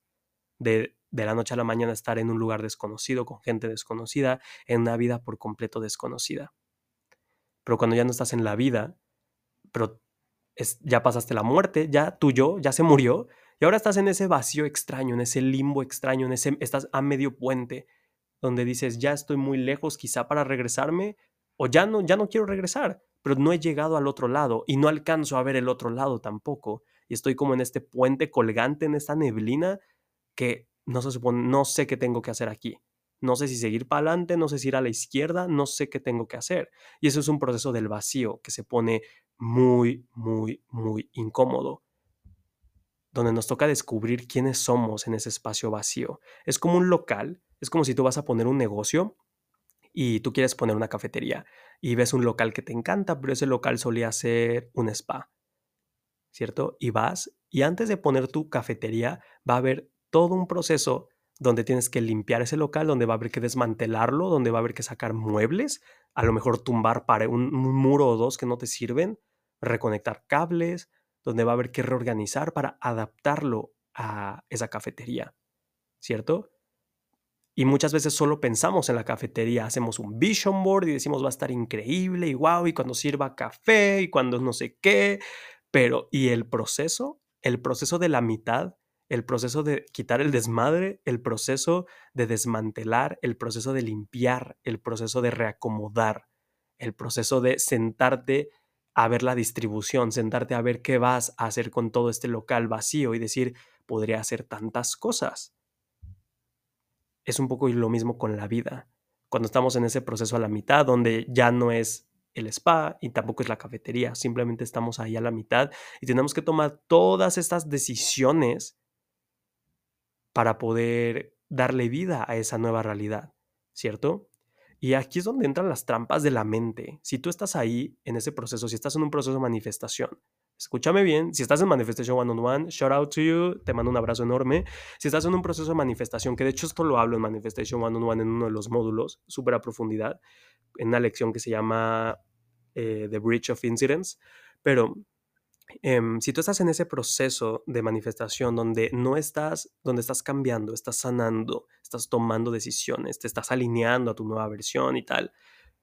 de, de la noche a la mañana estar en un lugar desconocido, con gente desconocida, en una vida por completo desconocida pero cuando ya no estás en la vida, pero es, ya pasaste la muerte, ya tu yo ya se murió, y ahora estás en ese vacío extraño, en ese limbo extraño, en ese, estás a medio puente, donde dices, ya estoy muy lejos quizá para regresarme, o ya no, ya no quiero regresar, pero no he llegado al otro lado y no alcanzo a ver el otro lado tampoco. Y estoy como en este puente colgante, en esta neblina, que no, se no sé qué tengo que hacer aquí. No sé si seguir para adelante, no sé si ir a la izquierda, no sé qué tengo que hacer. Y eso es un proceso del vacío que se pone muy, muy, muy incómodo, donde nos toca descubrir quiénes somos en ese espacio vacío. Es como un local, es como si tú vas a poner un negocio y tú quieres poner una cafetería y ves un local que te encanta, pero ese local solía ser un spa, ¿cierto? Y vas y antes de poner tu cafetería va a haber todo un proceso donde tienes que limpiar ese local, donde va a haber que desmantelarlo, donde va a haber que sacar muebles, a lo mejor tumbar para un, muro o dos que no te sirven, reconectar cables, donde va a haber que reorganizar para adaptarlo a esa cafetería, ¿cierto? Y muchas veces solo pensamos en la cafetería, hacemos un vision board y decimos va a estar increíble y wow, y cuando sirva café y cuando no sé qué, pero ¿y el proceso? El proceso de la mitad el proceso de quitar el desmadre, el proceso de desmantelar, el proceso de limpiar, el proceso de reacomodar, el proceso de sentarte a ver la distribución, sentarte a ver qué vas a hacer con todo este local vacío y decir, podría hacer tantas cosas. Es un poco lo mismo con la vida. Cuando estamos en ese proceso a la mitad, donde ya no es el spa y tampoco es la cafetería, simplemente estamos ahí a la mitad y tenemos que tomar todas estas decisiones para poder darle vida a esa nueva realidad, ¿cierto? Y aquí es donde entran las trampas de la mente. Si tú estás ahí en ese proceso, si estás en un proceso de manifestación, escúchame bien, si estás en Manifestation One on One, shout out to you, te mando un abrazo enorme. Si estás en un proceso de manifestación, que de hecho esto lo hablo en Manifestation One on One en uno de los módulos, súper a profundidad, en una lección que se llama eh, The Bridge of Incidents, pero Em, si tú estás en ese proceso de manifestación donde no estás, donde estás cambiando, estás sanando, estás tomando decisiones, te estás alineando a tu nueva versión y tal,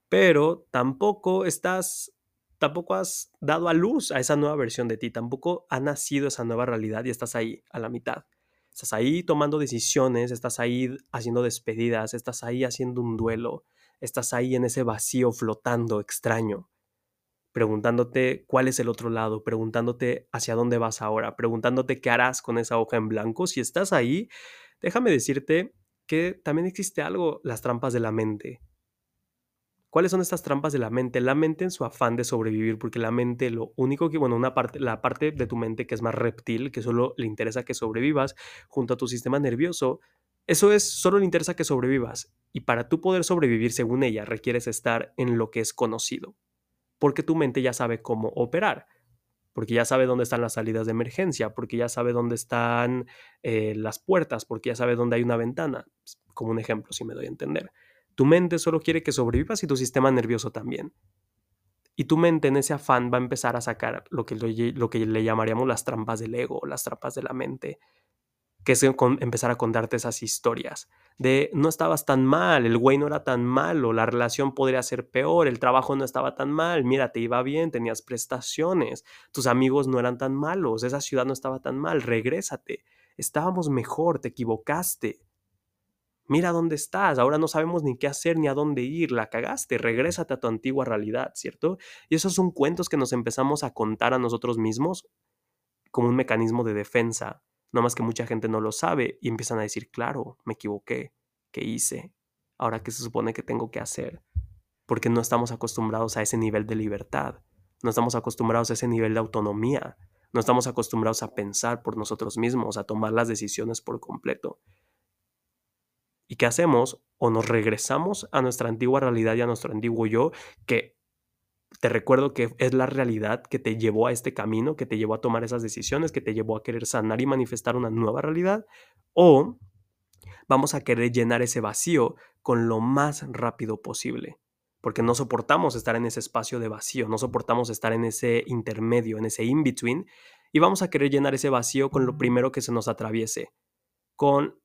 pero tampoco estás, tampoco has dado a luz a esa nueva versión de ti, tampoco ha nacido esa nueva realidad y estás ahí a la mitad. Estás ahí tomando decisiones, estás ahí haciendo despedidas, estás ahí haciendo un duelo, estás ahí en ese vacío flotando extraño preguntándote cuál es el otro lado, preguntándote hacia dónde vas ahora, preguntándote qué harás con esa hoja en blanco. Si estás ahí, déjame decirte que también existe algo, las trampas de la mente. ¿Cuáles son estas trampas de la mente? La mente en su afán de sobrevivir, porque la mente lo único que, bueno, una parte, la parte de tu mente que es más reptil, que solo le interesa que sobrevivas junto a tu sistema nervioso, eso es, solo le interesa que sobrevivas. Y para tú poder sobrevivir según ella, requieres estar en lo que es conocido porque tu mente ya sabe cómo operar, porque ya sabe dónde están las salidas de emergencia, porque ya sabe dónde están eh, las puertas, porque ya sabe dónde hay una ventana, como un ejemplo, si me doy a entender. Tu mente solo quiere que sobrevivas y tu sistema nervioso también. Y tu mente en ese afán va a empezar a sacar lo que, lo que le llamaríamos las trampas del ego, las trampas de la mente, que es empezar a contarte esas historias de no estabas tan mal, el güey no era tan malo, la relación podría ser peor, el trabajo no estaba tan mal, mira, te iba bien, tenías prestaciones, tus amigos no eran tan malos, esa ciudad no estaba tan mal, regrésate, estábamos mejor, te equivocaste. Mira dónde estás, ahora no sabemos ni qué hacer ni a dónde ir, la cagaste, regrésate a tu antigua realidad, ¿cierto? Y esos son cuentos que nos empezamos a contar a nosotros mismos como un mecanismo de defensa no más que mucha gente no lo sabe y empiezan a decir, claro, me equivoqué, ¿qué hice? Ahora, ¿qué se supone que tengo que hacer? Porque no estamos acostumbrados a ese nivel de libertad, no estamos acostumbrados a ese nivel de autonomía, no estamos acostumbrados a pensar por nosotros mismos, a tomar las decisiones por completo. ¿Y qué hacemos? O nos regresamos a nuestra antigua realidad y a nuestro antiguo yo, que te recuerdo que es la realidad que te llevó a este camino, que te llevó a tomar esas decisiones, que te llevó a querer sanar y manifestar una nueva realidad, o vamos a querer llenar ese vacío con lo más rápido posible, porque no soportamos estar en ese espacio de vacío, no soportamos estar en ese intermedio, en ese in-between, y vamos a querer llenar ese vacío con lo primero que se nos atraviese, con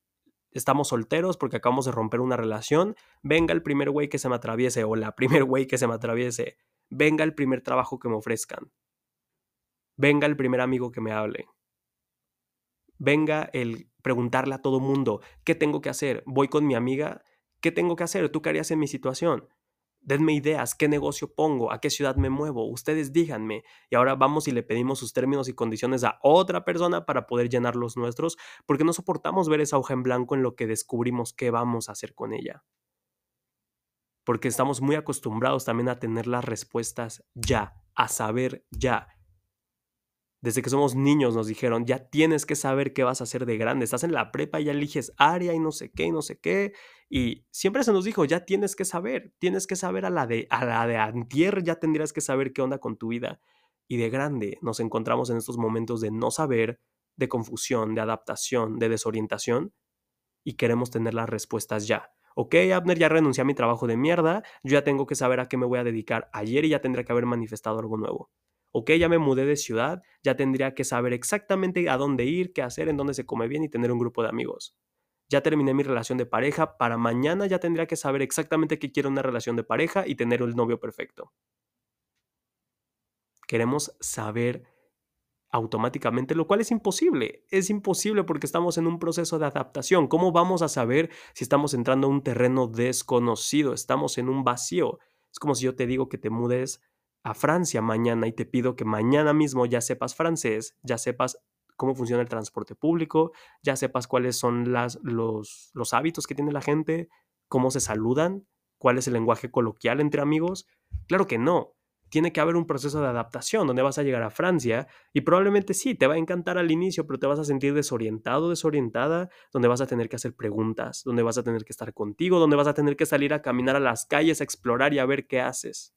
estamos solteros porque acabamos de romper una relación, venga el primer güey que se me atraviese o la <laughs> primer güey que se me atraviese, venga el primer trabajo que me ofrezcan, venga el primer amigo que me hable, venga el preguntarle a todo mundo, ¿qué tengo que hacer? Voy con mi amiga, ¿qué tengo que hacer? ¿Tú qué harías en mi situación? Denme ideas, qué negocio pongo, a qué ciudad me muevo, ustedes díganme. Y ahora vamos y le pedimos sus términos y condiciones a otra persona para poder llenar los nuestros, porque no soportamos ver esa hoja en blanco en lo que descubrimos qué vamos a hacer con ella porque estamos muy acostumbrados también a tener las respuestas ya, a saber ya. Desde que somos niños nos dijeron, ya tienes que saber qué vas a hacer de grande. Estás en la prepa y ya eliges área y no sé qué y no sé qué. Y siempre se nos dijo, ya tienes que saber, tienes que saber a la de, a la de antier, ya tendrías que saber qué onda con tu vida. Y de grande nos encontramos en estos momentos de no saber, de confusión, de adaptación, de desorientación y queremos tener las respuestas ya ok, Abner, ya renuncié a mi trabajo de mierda, yo ya tengo que saber a qué me voy a dedicar ayer y ya tendría que haber manifestado algo nuevo. Ok, ya me mudé de ciudad, ya tendría que saber exactamente a dónde ir, qué hacer, en dónde se come bien y tener un grupo de amigos. Ya terminé mi relación de pareja, para mañana ya tendría que saber exactamente qué quiero una relación de pareja y tener el novio perfecto. Queremos saber automáticamente, lo cual es imposible. Es imposible porque estamos en un proceso de adaptación. ¿Cómo vamos a saber si estamos entrando a un terreno desconocido? Estamos en un vacío. Es como si yo te digo que te mudes a Francia mañana y te pido que mañana mismo ya sepas francés, ya sepas cómo funciona el transporte público, ya sepas cuáles son las, los, los hábitos que tiene la gente, cómo se saludan, cuál es el lenguaje coloquial entre amigos. Claro que no. Tiene que haber un proceso de adaptación donde vas a llegar a Francia y probablemente sí, te va a encantar al inicio, pero te vas a sentir desorientado, desorientada, donde vas a tener que hacer preguntas, donde vas a tener que estar contigo, donde vas a tener que salir a caminar a las calles, a explorar y a ver qué haces.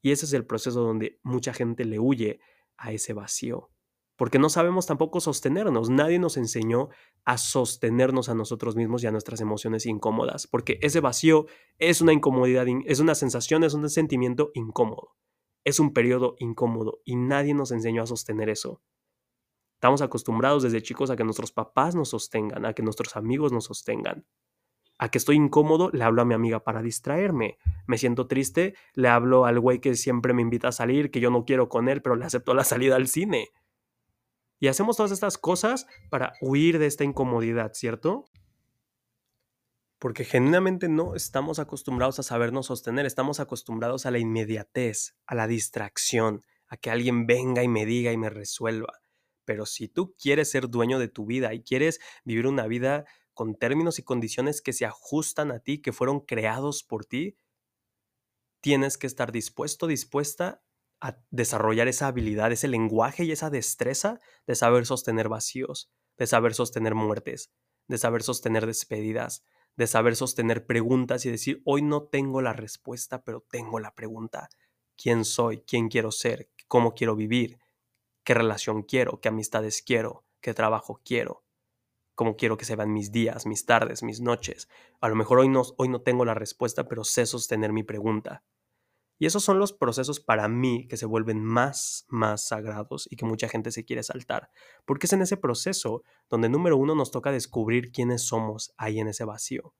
Y ese es el proceso donde mucha gente le huye a ese vacío porque no sabemos tampoco sostenernos. Nadie nos enseñó a sostenernos a nosotros mismos y a nuestras emociones incómodas, porque ese vacío es una incomodidad, es una sensación, es un sentimiento incómodo. Es un periodo incómodo y nadie nos enseñó a sostener eso. Estamos acostumbrados desde chicos a que nuestros papás nos sostengan, a que nuestros amigos nos sostengan. A que estoy incómodo, le hablo a mi amiga para distraerme. Me siento triste, le hablo al güey que siempre me invita a salir, que yo no quiero con él, pero le acepto la salida al cine. Y hacemos todas estas cosas para huir de esta incomodidad, ¿cierto? Porque genuinamente no estamos acostumbrados a sabernos sostener, estamos acostumbrados a la inmediatez, a la distracción, a que alguien venga y me diga y me resuelva. Pero si tú quieres ser dueño de tu vida y quieres vivir una vida con términos y condiciones que se ajustan a ti, que fueron creados por ti, tienes que estar dispuesto, dispuesta a desarrollar esa habilidad, ese lenguaje y esa destreza de saber sostener vacíos, de saber sostener muertes, de saber sostener despedidas, de saber sostener preguntas y decir, hoy no tengo la respuesta, pero tengo la pregunta. ¿Quién soy? ¿Quién quiero ser? ¿Cómo quiero vivir? ¿Qué relación quiero? ¿Qué amistades quiero? ¿Qué trabajo quiero? ¿Cómo quiero que se vean mis días, mis tardes, mis noches? A lo mejor hoy no, hoy no tengo la respuesta, pero sé sostener mi pregunta. Y esos son los procesos para mí que se vuelven más, más sagrados y que mucha gente se quiere saltar. Porque es en ese proceso donde, número uno, nos toca descubrir quiénes somos ahí en ese vacío.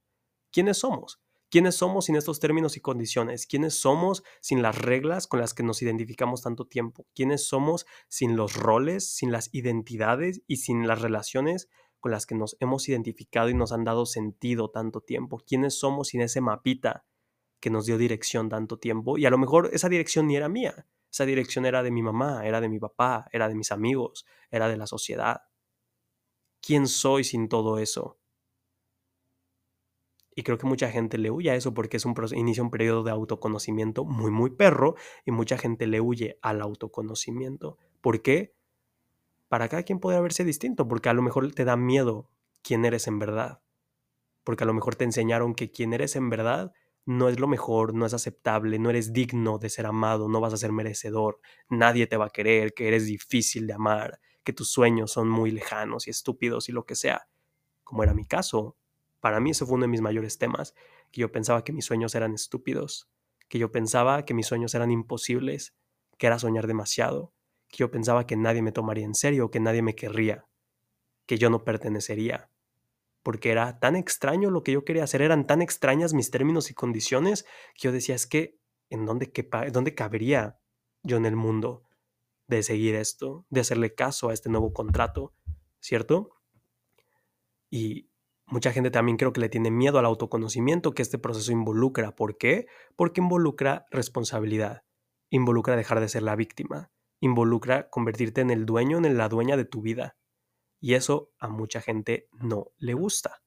¿Quiénes somos? ¿Quiénes somos sin estos términos y condiciones? ¿Quiénes somos sin las reglas con las que nos identificamos tanto tiempo? ¿Quiénes somos sin los roles, sin las identidades y sin las relaciones con las que nos hemos identificado y nos han dado sentido tanto tiempo? ¿Quiénes somos sin ese mapita que nos dio dirección tanto tiempo y a lo mejor esa dirección ni era mía, esa dirección era de mi mamá, era de mi papá, era de mis amigos, era de la sociedad. ¿Quién soy sin todo eso? Y creo que mucha gente le huye a eso porque es un inicia un periodo de autoconocimiento muy, muy perro y mucha gente le huye al autoconocimiento. ¿Por qué? Para cada quien puede verse distinto, porque a lo mejor te da miedo quién eres en verdad. Porque a lo mejor te enseñaron que quién eres en verdad no es lo mejor, no es aceptable, no eres digno de ser amado, no vas a ser merecedor, nadie te va a querer, que eres difícil de amar, que tus sueños son muy lejanos y estúpidos y lo que sea. Como era mi caso, para mí eso fue uno de mis mayores temas, que yo pensaba que mis sueños eran estúpidos, que yo pensaba que mis sueños eran imposibles, que era soñar demasiado, que yo pensaba que nadie me tomaría en serio, que nadie me querría, que yo no pertenecería, porque era tan extraño lo que yo quería hacer, eran tan extrañas mis términos y condiciones que yo decía, es que, ¿en dónde, dónde cabería yo en el mundo de seguir esto, de hacerle caso a este nuevo contrato, ¿cierto? Y mucha gente también creo que le tiene miedo al autoconocimiento que este proceso involucra. ¿Por qué? Porque involucra responsabilidad, involucra dejar de ser la víctima, involucra convertirte en el dueño, en la dueña de tu vida. Y eso a mucha gente no le gusta.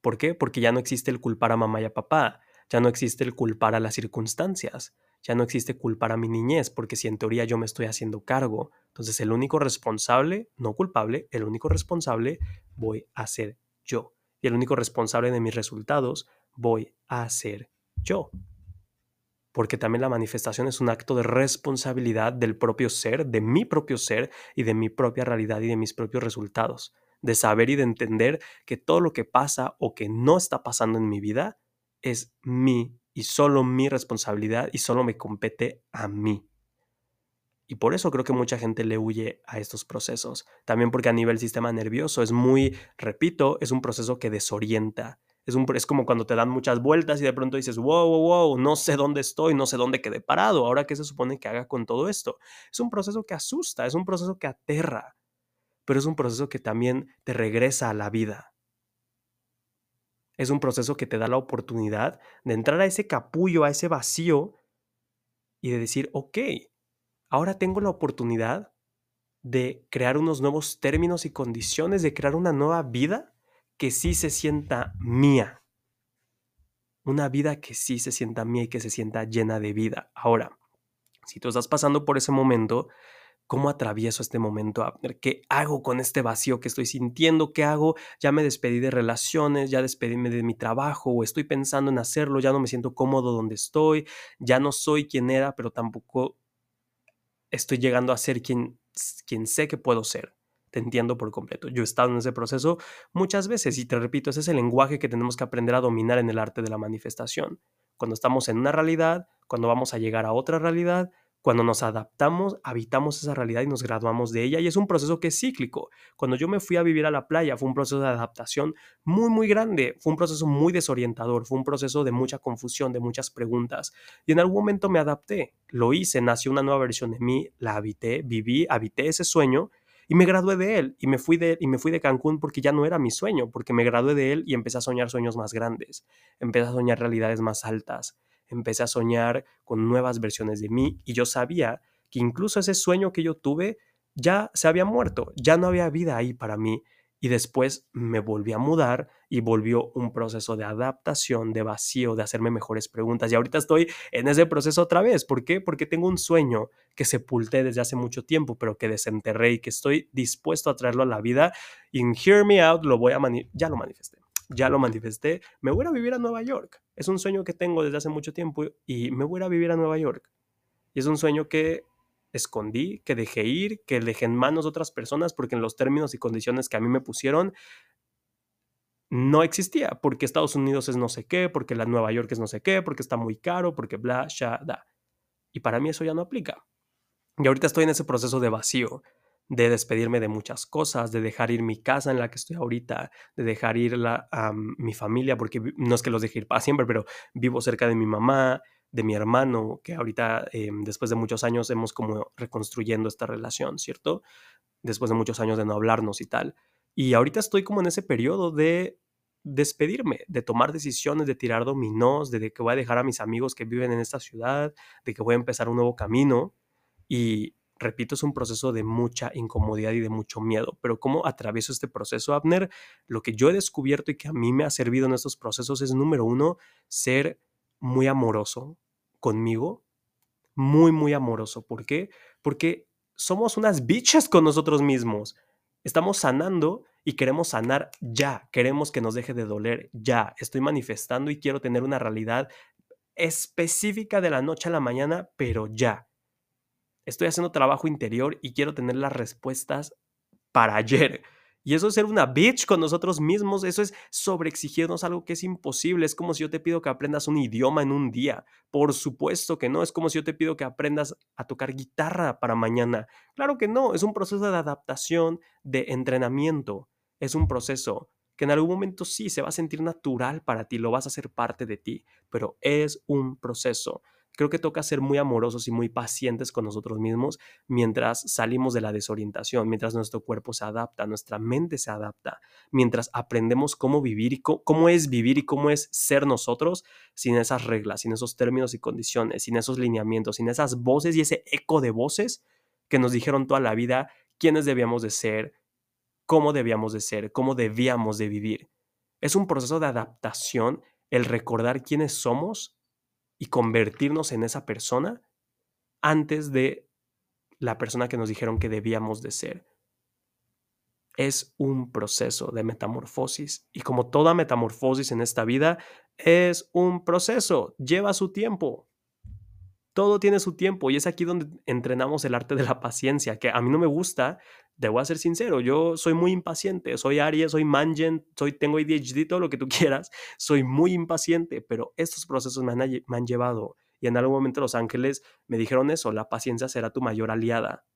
¿Por qué? Porque ya no existe el culpar a mamá y a papá, ya no existe el culpar a las circunstancias, ya no existe culpar a mi niñez, porque si en teoría yo me estoy haciendo cargo, entonces el único responsable, no culpable, el único responsable voy a ser yo. Y el único responsable de mis resultados voy a ser yo porque también la manifestación es un acto de responsabilidad del propio ser, de mi propio ser y de mi propia realidad y de mis propios resultados, de saber y de entender que todo lo que pasa o que no está pasando en mi vida es mi y solo mi responsabilidad y solo me compete a mí. Y por eso creo que mucha gente le huye a estos procesos. También porque a nivel sistema nervioso es muy, repito, es un proceso que desorienta, es, un, es como cuando te dan muchas vueltas y de pronto dices, wow, wow, wow, no sé dónde estoy, no sé dónde quedé parado, ahora qué se supone que haga con todo esto. Es un proceso que asusta, es un proceso que aterra, pero es un proceso que también te regresa a la vida. Es un proceso que te da la oportunidad de entrar a ese capullo, a ese vacío y de decir, ok, ahora tengo la oportunidad de crear unos nuevos términos y condiciones, de crear una nueva vida que sí se sienta mía. Una vida que sí se sienta mía y que se sienta llena de vida. Ahora, Si tú estás pasando por ese momento, ¿Cómo atravieso este momento? ¿Qué hago con este vacío que estoy sintiendo? ¿Qué hago? Ya me despedí de relaciones, ya despedíme de mi trabajo o estoy pensando en hacerlo, ya no me siento cómodo donde estoy, ya no soy quien era, pero tampoco estoy llegando a ser quien, quien sé que puedo ser. Te entiendo por completo. Yo he estado en ese proceso muchas veces y te repito, ese es el lenguaje que tenemos que aprender a dominar en el arte de la manifestación. Cuando estamos en una realidad, cuando vamos a llegar a otra realidad, cuando nos adaptamos, habitamos esa realidad y nos graduamos de ella y es un proceso que es cíclico. Cuando yo me fui a vivir a la playa fue un proceso de adaptación muy, muy grande, fue un proceso muy desorientador, fue un proceso de mucha confusión, de muchas preguntas y en algún momento me adapté, lo hice, nació una nueva versión de mí, la habité, viví, habité ese sueño y me gradué de él y me fui de y me fui de Cancún porque ya no era mi sueño, porque me gradué de él y empecé a soñar sueños más grandes, empecé a soñar realidades más altas empecé a soñar con nuevas versiones de mí y yo sabía que incluso ese sueño que yo tuve ya se había muerto, ya no había vida ahí para mí. Y después me volví a mudar y volvió un proceso de adaptación, de vacío, de hacerme mejores preguntas. Y ahorita estoy en ese proceso otra vez. ¿Por qué? Porque tengo un sueño que sepulté desde hace mucho tiempo, pero que desenterré y que estoy dispuesto a traerlo a la vida. Y Hear Me Out lo voy a ya lo manifesté ya lo manifesté, me voy a vivir a Nueva York. Es un sueño que tengo desde hace mucho tiempo y me voy a vivir a Nueva York. Y es un sueño que escondí, que dejé ir, que dejé en manos de otras personas porque en los términos y condiciones que a mí me pusieron no existía, porque Estados Unidos es no sé qué, porque la Nueva York es no sé qué, porque está muy caro, porque bla, sha, da. Y para mí eso ya no aplica. Y ahorita estoy en ese proceso de vacío, de despedirme de muchas cosas, de dejar ir mi casa en la que estoy ahorita, de dejar ir a mi familia, porque no es que los deje ir para siempre, pero vivo cerca de mi mamá, de mi hermano, que ahorita em, después de muchos años hemos como reconstruyendo esta relación, ¿cierto? Después de muchos años de no hablarnos y tal. Y ahorita estoy como en ese periodo de despedirme, de tomar decisiones, de tirar dominós, de que voy a dejar a mis amigos que viven en esta ciudad, de que voy a empezar un nuevo camino. Y repito, es un proceso de mucha incomodidad y de mucho miedo. Pero ¿cómo atravieso este proceso, Abner? Lo que yo he descubierto y que a mí me ha servido en estos procesos es, número uno, ser muy amoroso conmigo. Muy, muy amoroso. ¿Por qué? Porque somos unas bichas con nosotros mismos. Estamos sanando y queremos sanar ya. Queremos que nos deje de doler ya. Estoy manifestando y quiero tener una realidad específica de la noche a la mañana, pero ya estoy haciendo trabajo interior y quiero tener las respuestas para ayer. Y eso es ser una bitch con nosotros mismos, eso es sobreexigirnos algo que es imposible. Es como si yo te pido que aprendas un idioma en un día. Por supuesto que no, es como si yo te pido que aprendas a tocar guitarra para mañana. Claro que no, es un proceso de adaptación, de entrenamiento. Es un proceso que en algún momento sí se va a sentir natural para ti, lo vas a hacer parte de ti, pero es un proceso. Creo que toca ser muy amorosos y muy pacientes con nosotros mismos mientras salimos de la desorientación, mientras nuestro cuerpo se adapta, nuestra mente se adapta, mientras aprendemos cómo vivir y cómo, es vivir y cómo es ser nosotros sin esas reglas, sin esos términos y condiciones, sin esos lineamientos, sin esas voces y ese eco de voces que nos dijeron toda la vida quiénes debíamos de ser, cómo debíamos de ser, cómo debíamos de vivir. Es un proceso de adaptación el recordar quiénes somos y convertirnos en esa persona antes de la persona que nos dijeron que debíamos de ser. Es un proceso de metamorfosis y como toda metamorfosis en esta vida, es un proceso, lleva su tiempo. Todo tiene su tiempo y es aquí donde entrenamos el arte de la paciencia, que a mí no me gusta, a ser sincero, yo soy muy impaciente, soy Aries, soy Mangen, soy, tengo ADHD, todo lo que tú <laughs> quieras, soy muy impaciente, pero estos procesos me han, me han llevado y en algún momento los ángeles me dijeron eso, la paciencia será tu mayor aliada.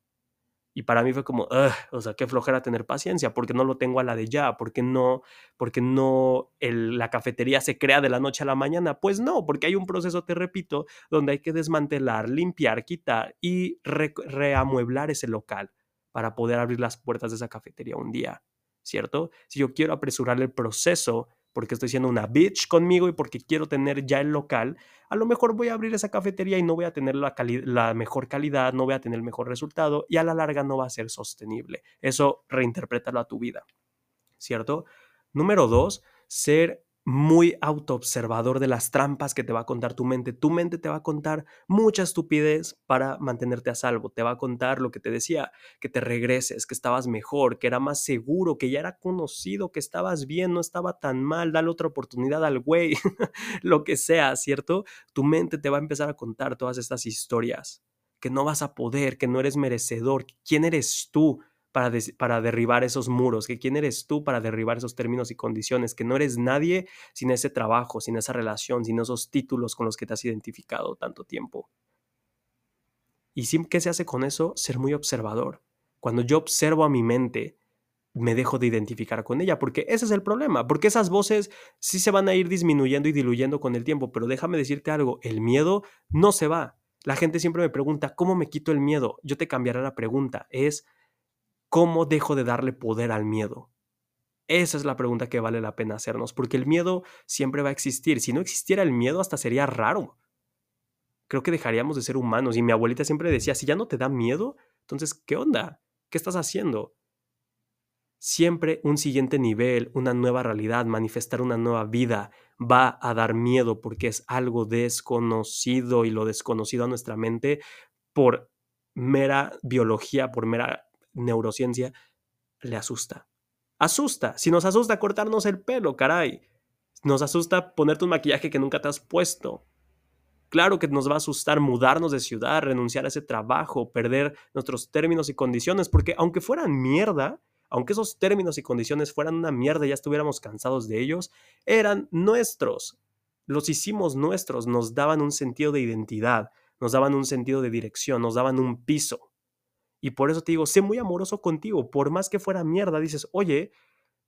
Y para mí fue como, o sea, qué flojera tener paciencia, porque no lo tengo a la de ya, porque no, porque no la cafetería se crea de la noche a la mañana. Pues no, porque hay un proceso, te repito, donde hay que desmantelar, limpiar, quitar y reamueblar ese local para poder abrir las puertas de esa cafetería un día, ¿cierto? Si yo quiero apresurar el proceso porque estoy siendo una bitch conmigo y porque quiero tener ya el local, a lo mejor voy a abrir esa cafetería y no voy a tener la, la mejor calidad, no voy a tener el mejor resultado y a la larga no va a ser sostenible. Eso reinterprétalo a tu vida, ¿cierto? Número dos, ser muy autoobservador de las trampas que te va a contar tu mente. Tu mente te va a contar mucha estupidez para mantenerte a salvo. Te va a contar lo que te decía, que te regreses, que estabas mejor, que era más seguro, que ya era conocido, que estabas bien, no estaba tan mal, dale otra oportunidad al güey, <laughs> lo que sea, ¿cierto? Tu mente te va a empezar a contar todas estas historias, que no vas a poder, que no eres merecedor, quién eres tú para, derribar esos muros, que quién eres tú para derribar esos términos y condiciones, que no eres nadie sin ese trabajo, sin esa relación, sin esos títulos con los que te has identificado tanto tiempo. ¿Y qué se hace con eso? Ser muy observador. Cuando yo observo a mi mente, me dejo de identificar con ella, porque ese es el problema, porque esas voces sí se van a ir disminuyendo y diluyendo con el tiempo, pero déjame decirte algo, el miedo no se va. La gente siempre me pregunta, ¿cómo me quito el miedo? Yo te cambiaré la pregunta, es ¿Cómo dejo de darle poder al miedo? Esa es la pregunta que vale la pena hacernos, porque el miedo siempre va a existir. Si no existiera el miedo, hasta sería raro. Creo que dejaríamos de ser humanos. Y mi abuelita siempre decía, si ya no te da miedo, entonces, ¿qué onda? ¿Qué estás haciendo? Siempre un siguiente nivel, una nueva realidad, manifestar una nueva vida va a dar miedo porque es algo desconocido y lo desconocido a nuestra mente por mera biología, por mera neurociencia, le asusta. Asusta. Si nos asusta cortarnos el pelo, caray. Nos asusta ponerte un maquillaje que nunca te has puesto. Claro que nos va a asustar mudarnos de ciudad, renunciar a ese trabajo, perder nuestros términos y condiciones, porque aunque fueran mierda, aunque esos términos y condiciones fueran una mierda y ya estuviéramos cansados de ellos, eran nuestros. Los hicimos nuestros, nos daban un sentido de identidad, nos daban un sentido de dirección, nos daban un piso. Y por eso te digo, sé muy amoroso contigo. Por más que fuera mierda, dices, oye,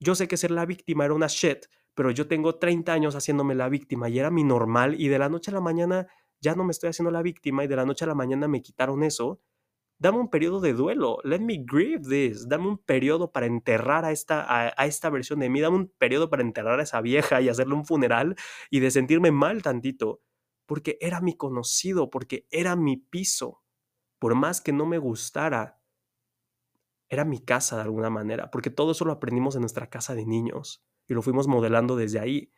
yo sé que ser la víctima era una shit, pero yo tengo 30 años haciéndome la víctima y era mi normal y de la noche a la mañana ya no me estoy haciendo la víctima y de la noche a la mañana me quitaron eso. Dame un periodo de duelo. Let me grieve this. Dame un periodo para enterrar a esta, a, a esta versión de mí. Dame un periodo para enterrar a esa vieja y hacerle un funeral y de sentirme mal tantito. Porque era mi conocido, porque era mi piso por más que no me gustara, era mi casa de alguna manera, porque todo eso lo aprendimos en nuestra casa de niños y lo fuimos modelando desde ahí.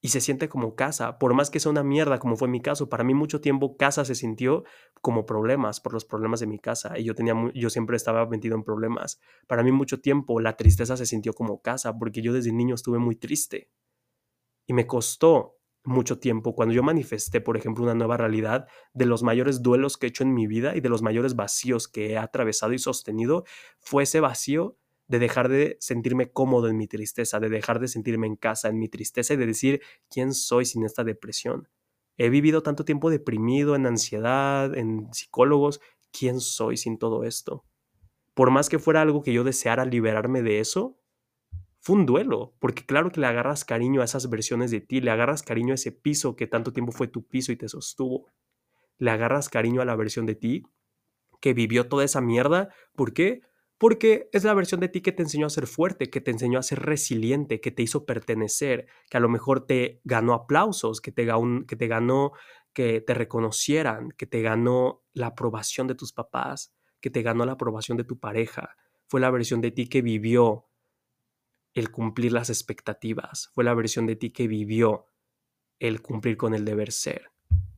Y se siente como casa, por más que sea una mierda, como fue mi caso. Para mí mucho tiempo casa se sintió como problemas, por los problemas de mi casa. Y yo, tenía, yo siempre estaba metido en problemas. Para mí mucho tiempo la tristeza se sintió como casa, porque yo desde niño estuve muy triste. Y me costó mucho tiempo, cuando yo manifesté, por ejemplo, una nueva realidad, de los mayores duelos que he hecho en mi vida y de los mayores vacíos que he atravesado y sostenido, fue ese vacío de dejar de sentirme cómodo en mi tristeza, de dejar de sentirme en casa en mi tristeza y de decir quién soy sin esta depresión. He vivido tanto tiempo deprimido, en ansiedad, en psicólogos, ¿quién soy sin todo esto? Por más que fuera algo que yo deseara liberarme de eso, fue un duelo, porque claro que le agarras cariño a esas versiones de ti, le agarras cariño a ese piso que tanto tiempo fue tu piso y te sostuvo. Le agarras cariño a la versión de ti que vivió toda esa mierda. ¿Por qué? Porque es la versión de ti que te enseñó a ser fuerte, que te enseñó a ser resiliente, que te hizo pertenecer, que a lo mejor te ganó aplausos, que te, ganó, que te ganó que te reconocieran, que te ganó la aprobación de tus papás, que te ganó la aprobación de tu pareja. Fue la versión de ti que vivió el cumplir las expectativas, fue la versión de ti que vivió el cumplir con el deber ser.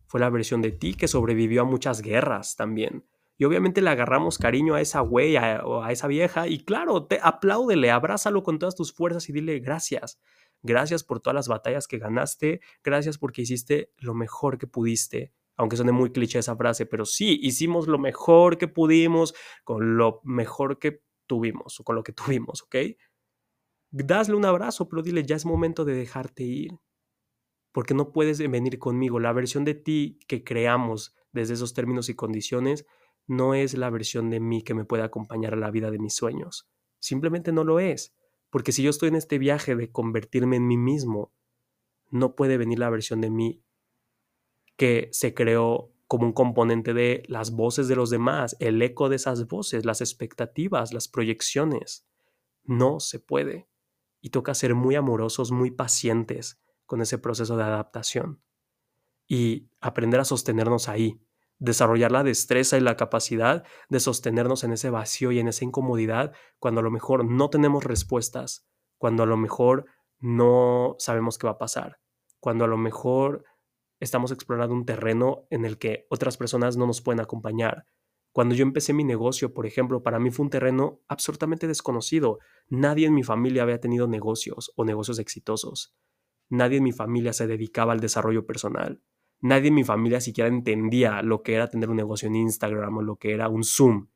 Fue la versión de ti que sobrevivió a muchas guerras también. Y obviamente le agarramos cariño a esa güey o a esa vieja y claro, te apláudele, abrázalo con todas tus fuerzas y dile gracias. Gracias por todas las batallas que ganaste, gracias porque hiciste lo mejor que pudiste. Aunque suene muy cliché esa frase, pero sí, hicimos lo mejor que pudimos con lo mejor que tuvimos o con lo que tuvimos, ¿ok? Dasle un abrazo, pero dile, ya es momento de dejarte ir. Porque no puedes venir conmigo. La versión de ti que creamos desde esos términos y condiciones no es la versión de mí que me puede acompañar a la vida de mis sueños. Simplemente no lo es. Porque si yo estoy en este viaje de convertirme en mí mismo, no puede venir la versión de mí que se creó como un componente de las voces de los demás, el eco de esas voces, las expectativas, las proyecciones. No se puede y toca ser muy amorosos, muy pacientes con ese proceso de adaptación y aprender a sostenernos ahí, desarrollar la destreza y la capacidad de sostenernos en ese vacío y en esa incomodidad cuando a lo mejor no tenemos respuestas, cuando a lo mejor no sabemos qué va a pasar, cuando a lo mejor estamos explorando un terreno en el que otras personas no nos pueden acompañar. Cuando yo empecé mi negocio, por ejemplo, para mí fue un terreno absolutamente desconocido. Nadie en mi familia había tenido negocios o negocios exitosos. Nadie en mi familia se dedicaba al desarrollo personal. Nadie en mi familia siquiera entendía lo que era tener un negocio en Instagram o lo que era un Zoom.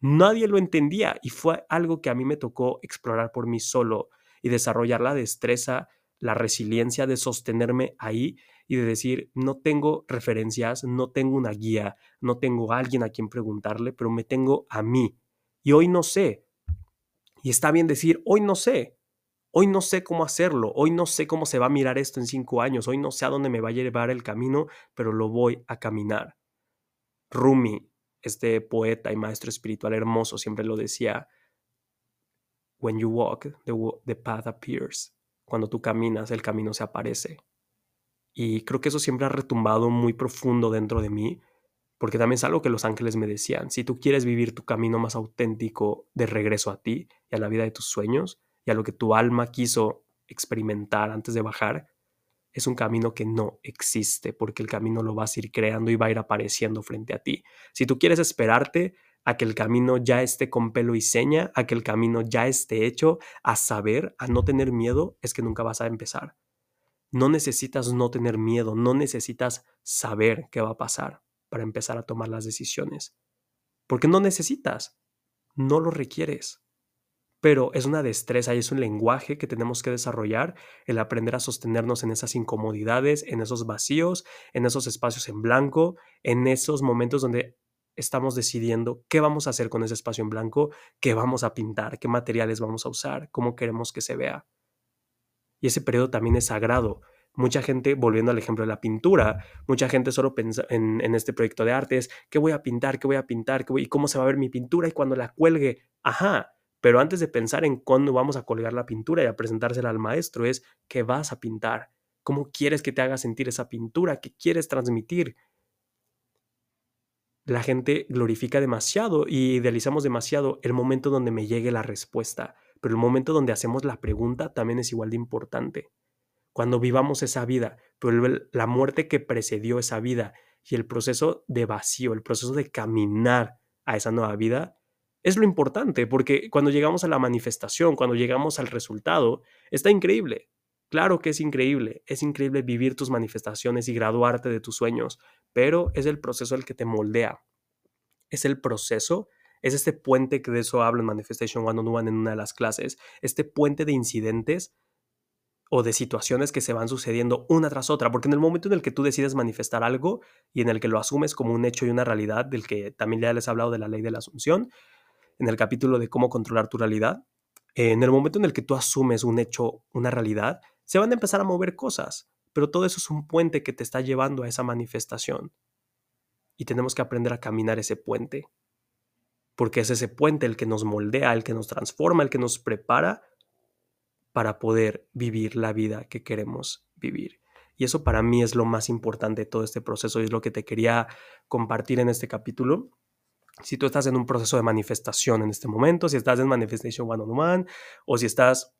Nadie lo entendía y fue algo que a mí me tocó explorar por mí solo y desarrollar la destreza, la resiliencia de sostenerme ahí y de decir, no tengo referencias, no tengo una guía, no tengo a alguien a quien preguntarle, pero me tengo a mí. Y hoy no sé. Y está bien decir, hoy no sé. Hoy no sé cómo hacerlo, hoy no sé cómo se va a mirar esto en cinco años, hoy no sé a dónde me va a llevar el camino, pero lo voy a caminar. Rumi, este poeta y maestro espiritual hermoso, siempre lo decía, When you walk, the, path appears. Cuando tú caminas, el camino se aparece. Y creo que eso siempre ha retumbado muy profundo dentro de mí, porque también es algo que los ángeles me decían. Si tú quieres vivir tu camino más auténtico de regreso a ti y a la vida de tus sueños, y a lo que tu alma quiso experimentar antes de bajar, es un camino que no existe, porque el camino lo vas a ir creando y va a ir apareciendo frente a ti. Si tú quieres esperarte a que el camino ya esté con pelo y seña, a que el camino ya esté hecho, a saber, a no tener miedo, es que nunca vas a empezar. No necesitas no tener miedo, no necesitas saber qué va a pasar para empezar a tomar las decisiones. Porque no necesitas, no lo requieres pero es una destreza y es un lenguaje que tenemos que desarrollar, el aprender a sostenernos en esas incomodidades, en esos vacíos, en esos espacios en blanco, en esos momentos donde estamos decidiendo qué vamos a hacer con ese espacio en blanco, qué vamos a pintar, qué materiales vamos a usar, cómo queremos que se vea. Y ese periodo también es sagrado. Mucha gente, volviendo al ejemplo de la pintura, mucha gente solo piensa en, este proyecto de artes, ¿qué voy a pintar? ¿Qué voy a pintar? ¿Qué ¿Y cómo se va a ver mi pintura? Y cuando la cuelgue, ajá, pero antes de pensar en cuándo vamos a colgar la pintura y a presentársela al maestro, es qué vas a pintar, cómo quieres que te haga sentir esa pintura, qué quieres transmitir. La gente glorifica demasiado y idealizamos demasiado el momento donde me llegue la respuesta, pero el momento donde hacemos la pregunta también es igual de importante. Cuando vivamos esa vida, la muerte que precedió esa vida y el proceso de vacío, el proceso de caminar a esa nueva vida, es lo importante, porque cuando llegamos a la manifestación, cuando llegamos al resultado, está increíble. Claro que es increíble, es increíble vivir tus manifestaciones y graduarte de tus sueños, pero es el proceso el que te moldea. Es el proceso, es este puente que de eso habla en Manifestation One on One en una de las clases, este puente de incidentes o de situaciones que se van sucediendo una tras otra, porque en el momento en el que tú decides manifestar algo y en el que lo asumes como un hecho y una realidad, del que también ya les he hablado de la ley de la asunción, en el capítulo de cómo controlar tu realidad, en el momento en el que tú asumes un hecho, una realidad, se van a empezar a mover cosas, pero todo eso es un puente que te está llevando a esa manifestación. Y tenemos que aprender a caminar ese puente, porque es ese puente el que nos moldea, el que nos transforma, el que nos prepara para poder vivir la vida que queremos vivir. Y eso para mí es lo más importante de todo este proceso y es lo que te quería compartir en este capítulo si tú estás en un proceso de manifestación en este momento, si estás en Manifestation One on One o si estás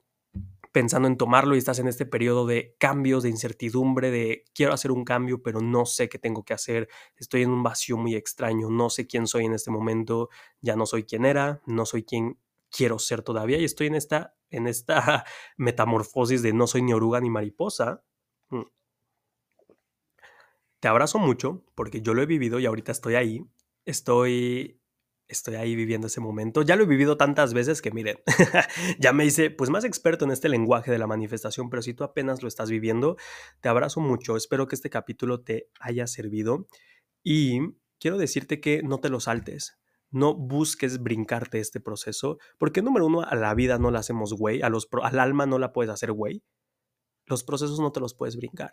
pensando en tomarlo y estás en este periodo de cambios, de incertidumbre, de quiero hacer un cambio, pero no sé qué tengo que hacer, estoy en un vacío muy extraño, no sé quién soy en este momento, ya no soy quien era, no soy quien quiero ser todavía y estoy en esta, en esta <laughs> metamorfosis de no soy ni oruga ni mariposa. Mm. Te abrazo mucho porque yo lo he vivido y ahorita estoy ahí estoy, estoy ahí viviendo ese momento. Ya lo he vivido tantas veces que, miren, <laughs> ya me hice pues más experto en este lenguaje de la manifestación, pero si tú apenas lo estás viviendo, te abrazo mucho. Espero que este capítulo te haya servido y quiero decirte que no te lo saltes. No busques brincarte este proceso, porque número uno, a la vida no la hacemos güey, al alma no la puedes hacer güey. Los procesos no te los puedes brincar.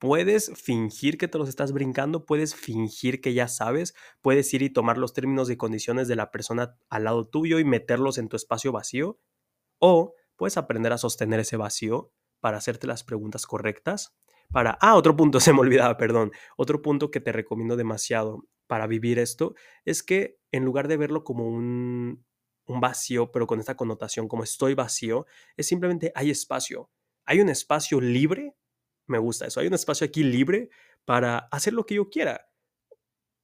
Puedes fingir que te los estás brincando, puedes fingir que ya sabes, puedes ir y tomar los términos y condiciones de la persona al lado tuyo y meterlos en tu espacio vacío, o puedes aprender a sostener ese vacío para hacerte las preguntas correctas. Para, ah, otro punto, <laughs> se me olvidaba, perdón. Otro punto que te recomiendo demasiado para vivir esto es que en lugar de verlo como un, un vacío, pero con esta connotación como estoy vacío, es simplemente hay espacio hay un espacio libre, me gusta eso, hay un espacio aquí libre para hacer lo que yo quiera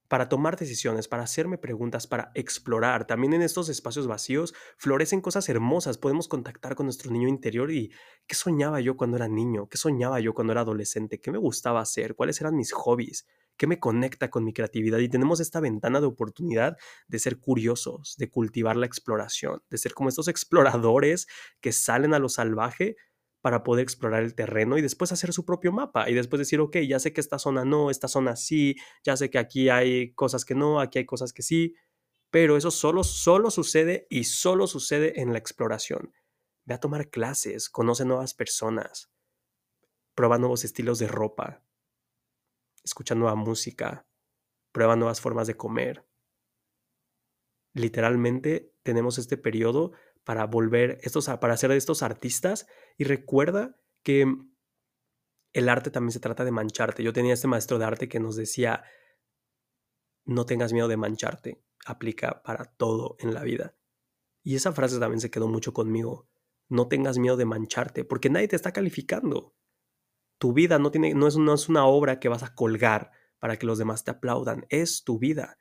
para tomar decisiones, para hacerme preguntas, para explorar. También en estos espacios vacíos florecen cosas hermosas. Podemos contactar con nuestro niño interior y qué soñaba yo cuando era niño, qué soñaba yo cuando era adolescente, qué me gustaba hacer, cuáles eran mis hobbies, qué me conecta con mi creatividad. Y tenemos esta ventana de oportunidad de ser curiosos, de cultivar la exploración, de ser como estos exploradores que salen a lo salvaje para poder explorar el terreno y después hacer su propio mapa y después decir, ok, ya sé que esta zona no, esta zona sí, ya sé que aquí hay cosas que no, aquí hay cosas que sí, pero eso solo, solo sucede y solo sucede en la exploración. Ve a tomar clases, conoce nuevas personas, prueba nuevos estilos de ropa, escucha nueva música, prueba nuevas formas de comer. Literalmente tenemos este periodo para volver estos, para ser estos artistas y recuerda que el arte también se trata de mancharte. Yo tenía este maestro de arte que nos decía, no tengas miedo de mancharte, aplica para todo en la vida. Y esa frase también se quedó mucho conmigo. No tengas miedo de mancharte, porque nadie te está calificando. Tu vida no, tiene, no, es, no es una obra que vas a colgar para que los demás te aplaudan, es tu vida.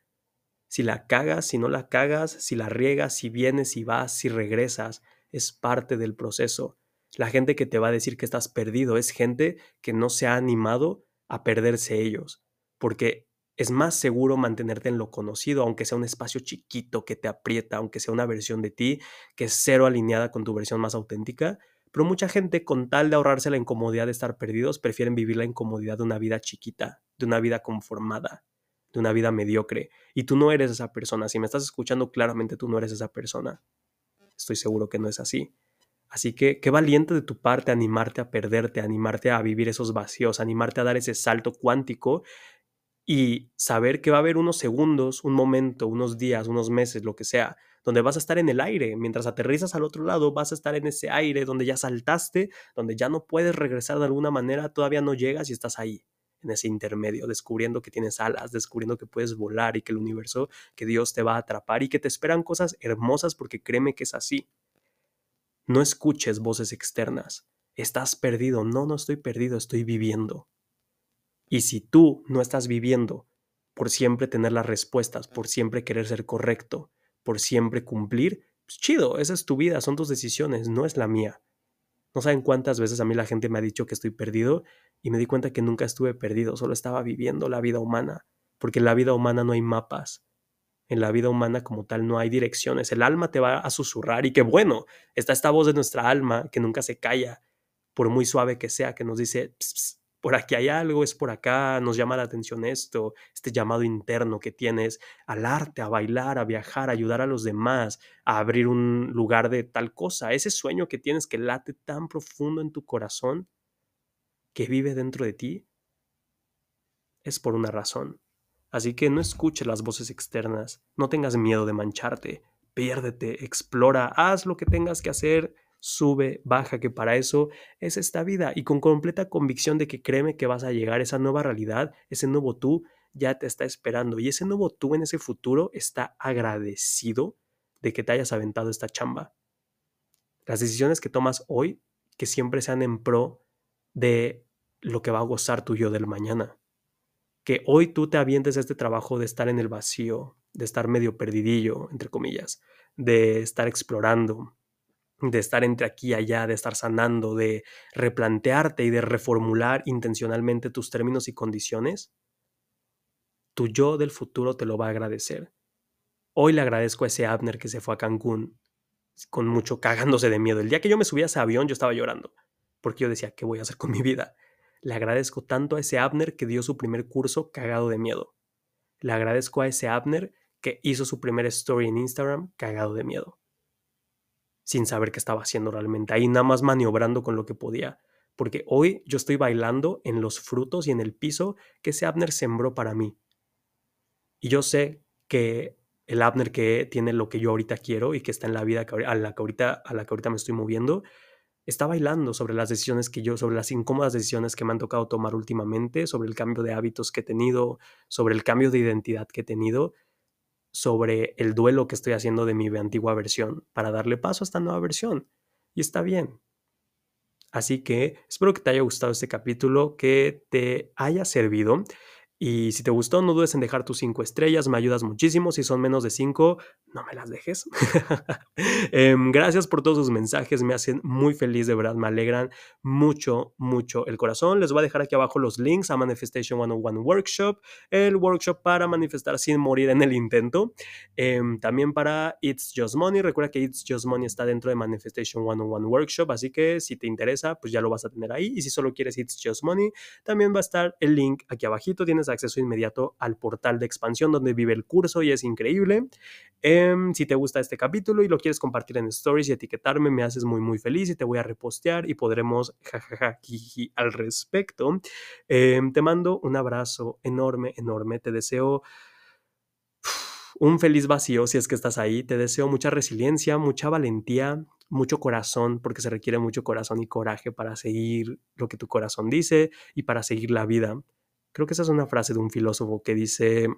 Si la cagas, si no la cagas, si la riegas, si vienes, si vas, si regresas, es parte del proceso. La gente que te va a decir que estás perdido es gente que no se ha animado a perderse ellos, porque es más seguro mantenerte en lo conocido, aunque sea un espacio chiquito que te aprieta, aunque sea una versión de ti que es cero alineada con tu versión más auténtica. Pero mucha gente, con tal de ahorrarse la incomodidad de estar perdidos, prefieren vivir la incomodidad de una vida chiquita, de una vida conformada de una vida mediocre. Y tú no eres esa persona. Si me estás escuchando, claramente tú no eres esa persona. Estoy seguro que no es así. Así que qué valiente de tu parte animarte a perderte, animarte a vivir esos vacíos, animarte a dar ese salto cuántico y saber que va a haber unos segundos, un momento, unos días, unos meses, lo que sea, donde vas a estar en el aire. Mientras aterrizas al otro lado, vas a estar en ese aire donde ya saltaste, donde ya no puedes regresar de alguna manera, todavía no llegas y estás ahí en ese intermedio, descubriendo que tienes alas, descubriendo que puedes volar y que el universo, que Dios te va a atrapar y que te esperan cosas hermosas porque créeme que es así. No escuches voces externas. Estás perdido. No, no estoy perdido, estoy viviendo. Y si tú no estás viviendo por siempre tener las respuestas, por siempre querer ser correcto, por siempre cumplir, pues chido, esa es tu vida, son tus decisiones, no es la mía. No saben cuántas veces a mí la gente me ha dicho que estoy perdido y me di cuenta que nunca estuve perdido, solo estaba viviendo la vida humana, porque en la vida humana no hay mapas. En la vida humana como tal no hay direcciones. El alma te va a susurrar y qué bueno, está esta voz de nuestra alma que nunca se calla, por muy suave que sea, que nos dice, por aquí hay algo, es por acá, nos llama la atención esto, este llamado interno que tienes al arte, a bailar, a viajar, a ayudar a los demás, a abrir un lugar de tal cosa, ese sueño que tienes que late tan profundo en tu corazón, que vive dentro de ti, es por una razón. Así que no escuches las voces externas, no tengas miedo de mancharte, piérdete, explora, haz lo que tengas que hacer, sube, baja, que para eso es esta vida y con completa convicción de que créeme que vas a llegar a esa nueva realidad, ese nuevo tú ya te está esperando y ese nuevo tú en ese futuro está agradecido de que te hayas aventado esta chamba. Las decisiones que tomas hoy, que siempre sean en pro de lo que va a gozar tu yo del mañana. Que hoy tú te avientes este trabajo de estar en el vacío, de estar medio perdidillo, entre comillas, de estar explorando, de estar entre aquí y allá, de estar sanando, de replantearte y de reformular intencionalmente tus términos y condiciones, tu yo del futuro te lo va a agradecer. Hoy le agradezco a ese Abner que se fue a Cancún con mucho cagándose de miedo. El día que yo me subí a ese avión yo estaba llorando, porque yo decía, ¿qué voy a hacer con mi vida? Le agradezco tanto a ese Abner que dio su primer curso cagado de miedo. Le agradezco a ese Abner que hizo su primer story en Instagram cagado de miedo sin saber qué estaba haciendo realmente, ahí nada más maniobrando con lo que podía, porque hoy yo estoy bailando en los frutos y en el piso que ese Abner sembró para mí. Y yo sé que el Abner que tiene lo que yo ahorita quiero y que está en la vida a la que ahorita, a la que ahorita me estoy moviendo, está bailando sobre las decisiones que yo, sobre las incómodas decisiones que me han tocado tomar últimamente, sobre el cambio de hábitos que he tenido, sobre el cambio de identidad que he tenido sobre el duelo que estoy haciendo de mi antigua versión para darle paso a esta nueva versión. Y está bien. Así que espero que te haya gustado este capítulo, que te haya servido. Y si te gustó, no dudes en dejar tus cinco estrellas, me ayudas muchísimo. Si son menos de cinco, no me las dejes. <laughs> Em, gracias por todos sus mensajes, me hacen muy feliz, de verdad, me alegran mucho, mucho el corazón. Les voy a dejar aquí abajo los links a Manifestation 101 Workshop, el workshop para manifestar sin morir en el intento. Em, también para It's Just Money, recuerda que It's Just Money está dentro de Manifestation 101 Workshop, así que si te interesa, pues ya lo vas a tener ahí. Y si solo quieres It's Just Money, también va a estar el link aquí abajito. Tienes acceso inmediato al portal de expansión donde vive el curso y es increíble. Em, si te gusta este capítulo y lo quieres compartir en stories y etiquetarme, me haces muy, muy feliz y te voy a repostear y podremos jajaja al respecto. Em, te mando un abrazo enorme, enorme. Te deseo un feliz vacío si es que estás ahí. Te deseo mucha resiliencia, mucha valentía, mucho corazón, porque se requiere mucho corazón y coraje para seguir lo que tu corazón dice y para seguir la vida. Creo que esa es una frase de un filósofo que dice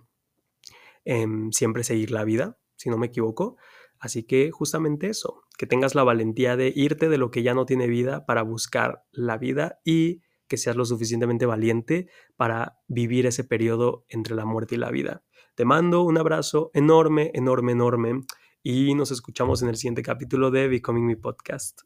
em, siempre seguir la vida, si no me equivoco. Así que justamente eso, que tengas la valentía de irte de lo que ya no tiene vida para buscar la vida y que seas lo suficientemente valiente para vivir ese periodo entre la muerte y la vida. Te mando un abrazo enorme, enorme, enorme y nos escuchamos en el siguiente capítulo de Becoming Me Podcast.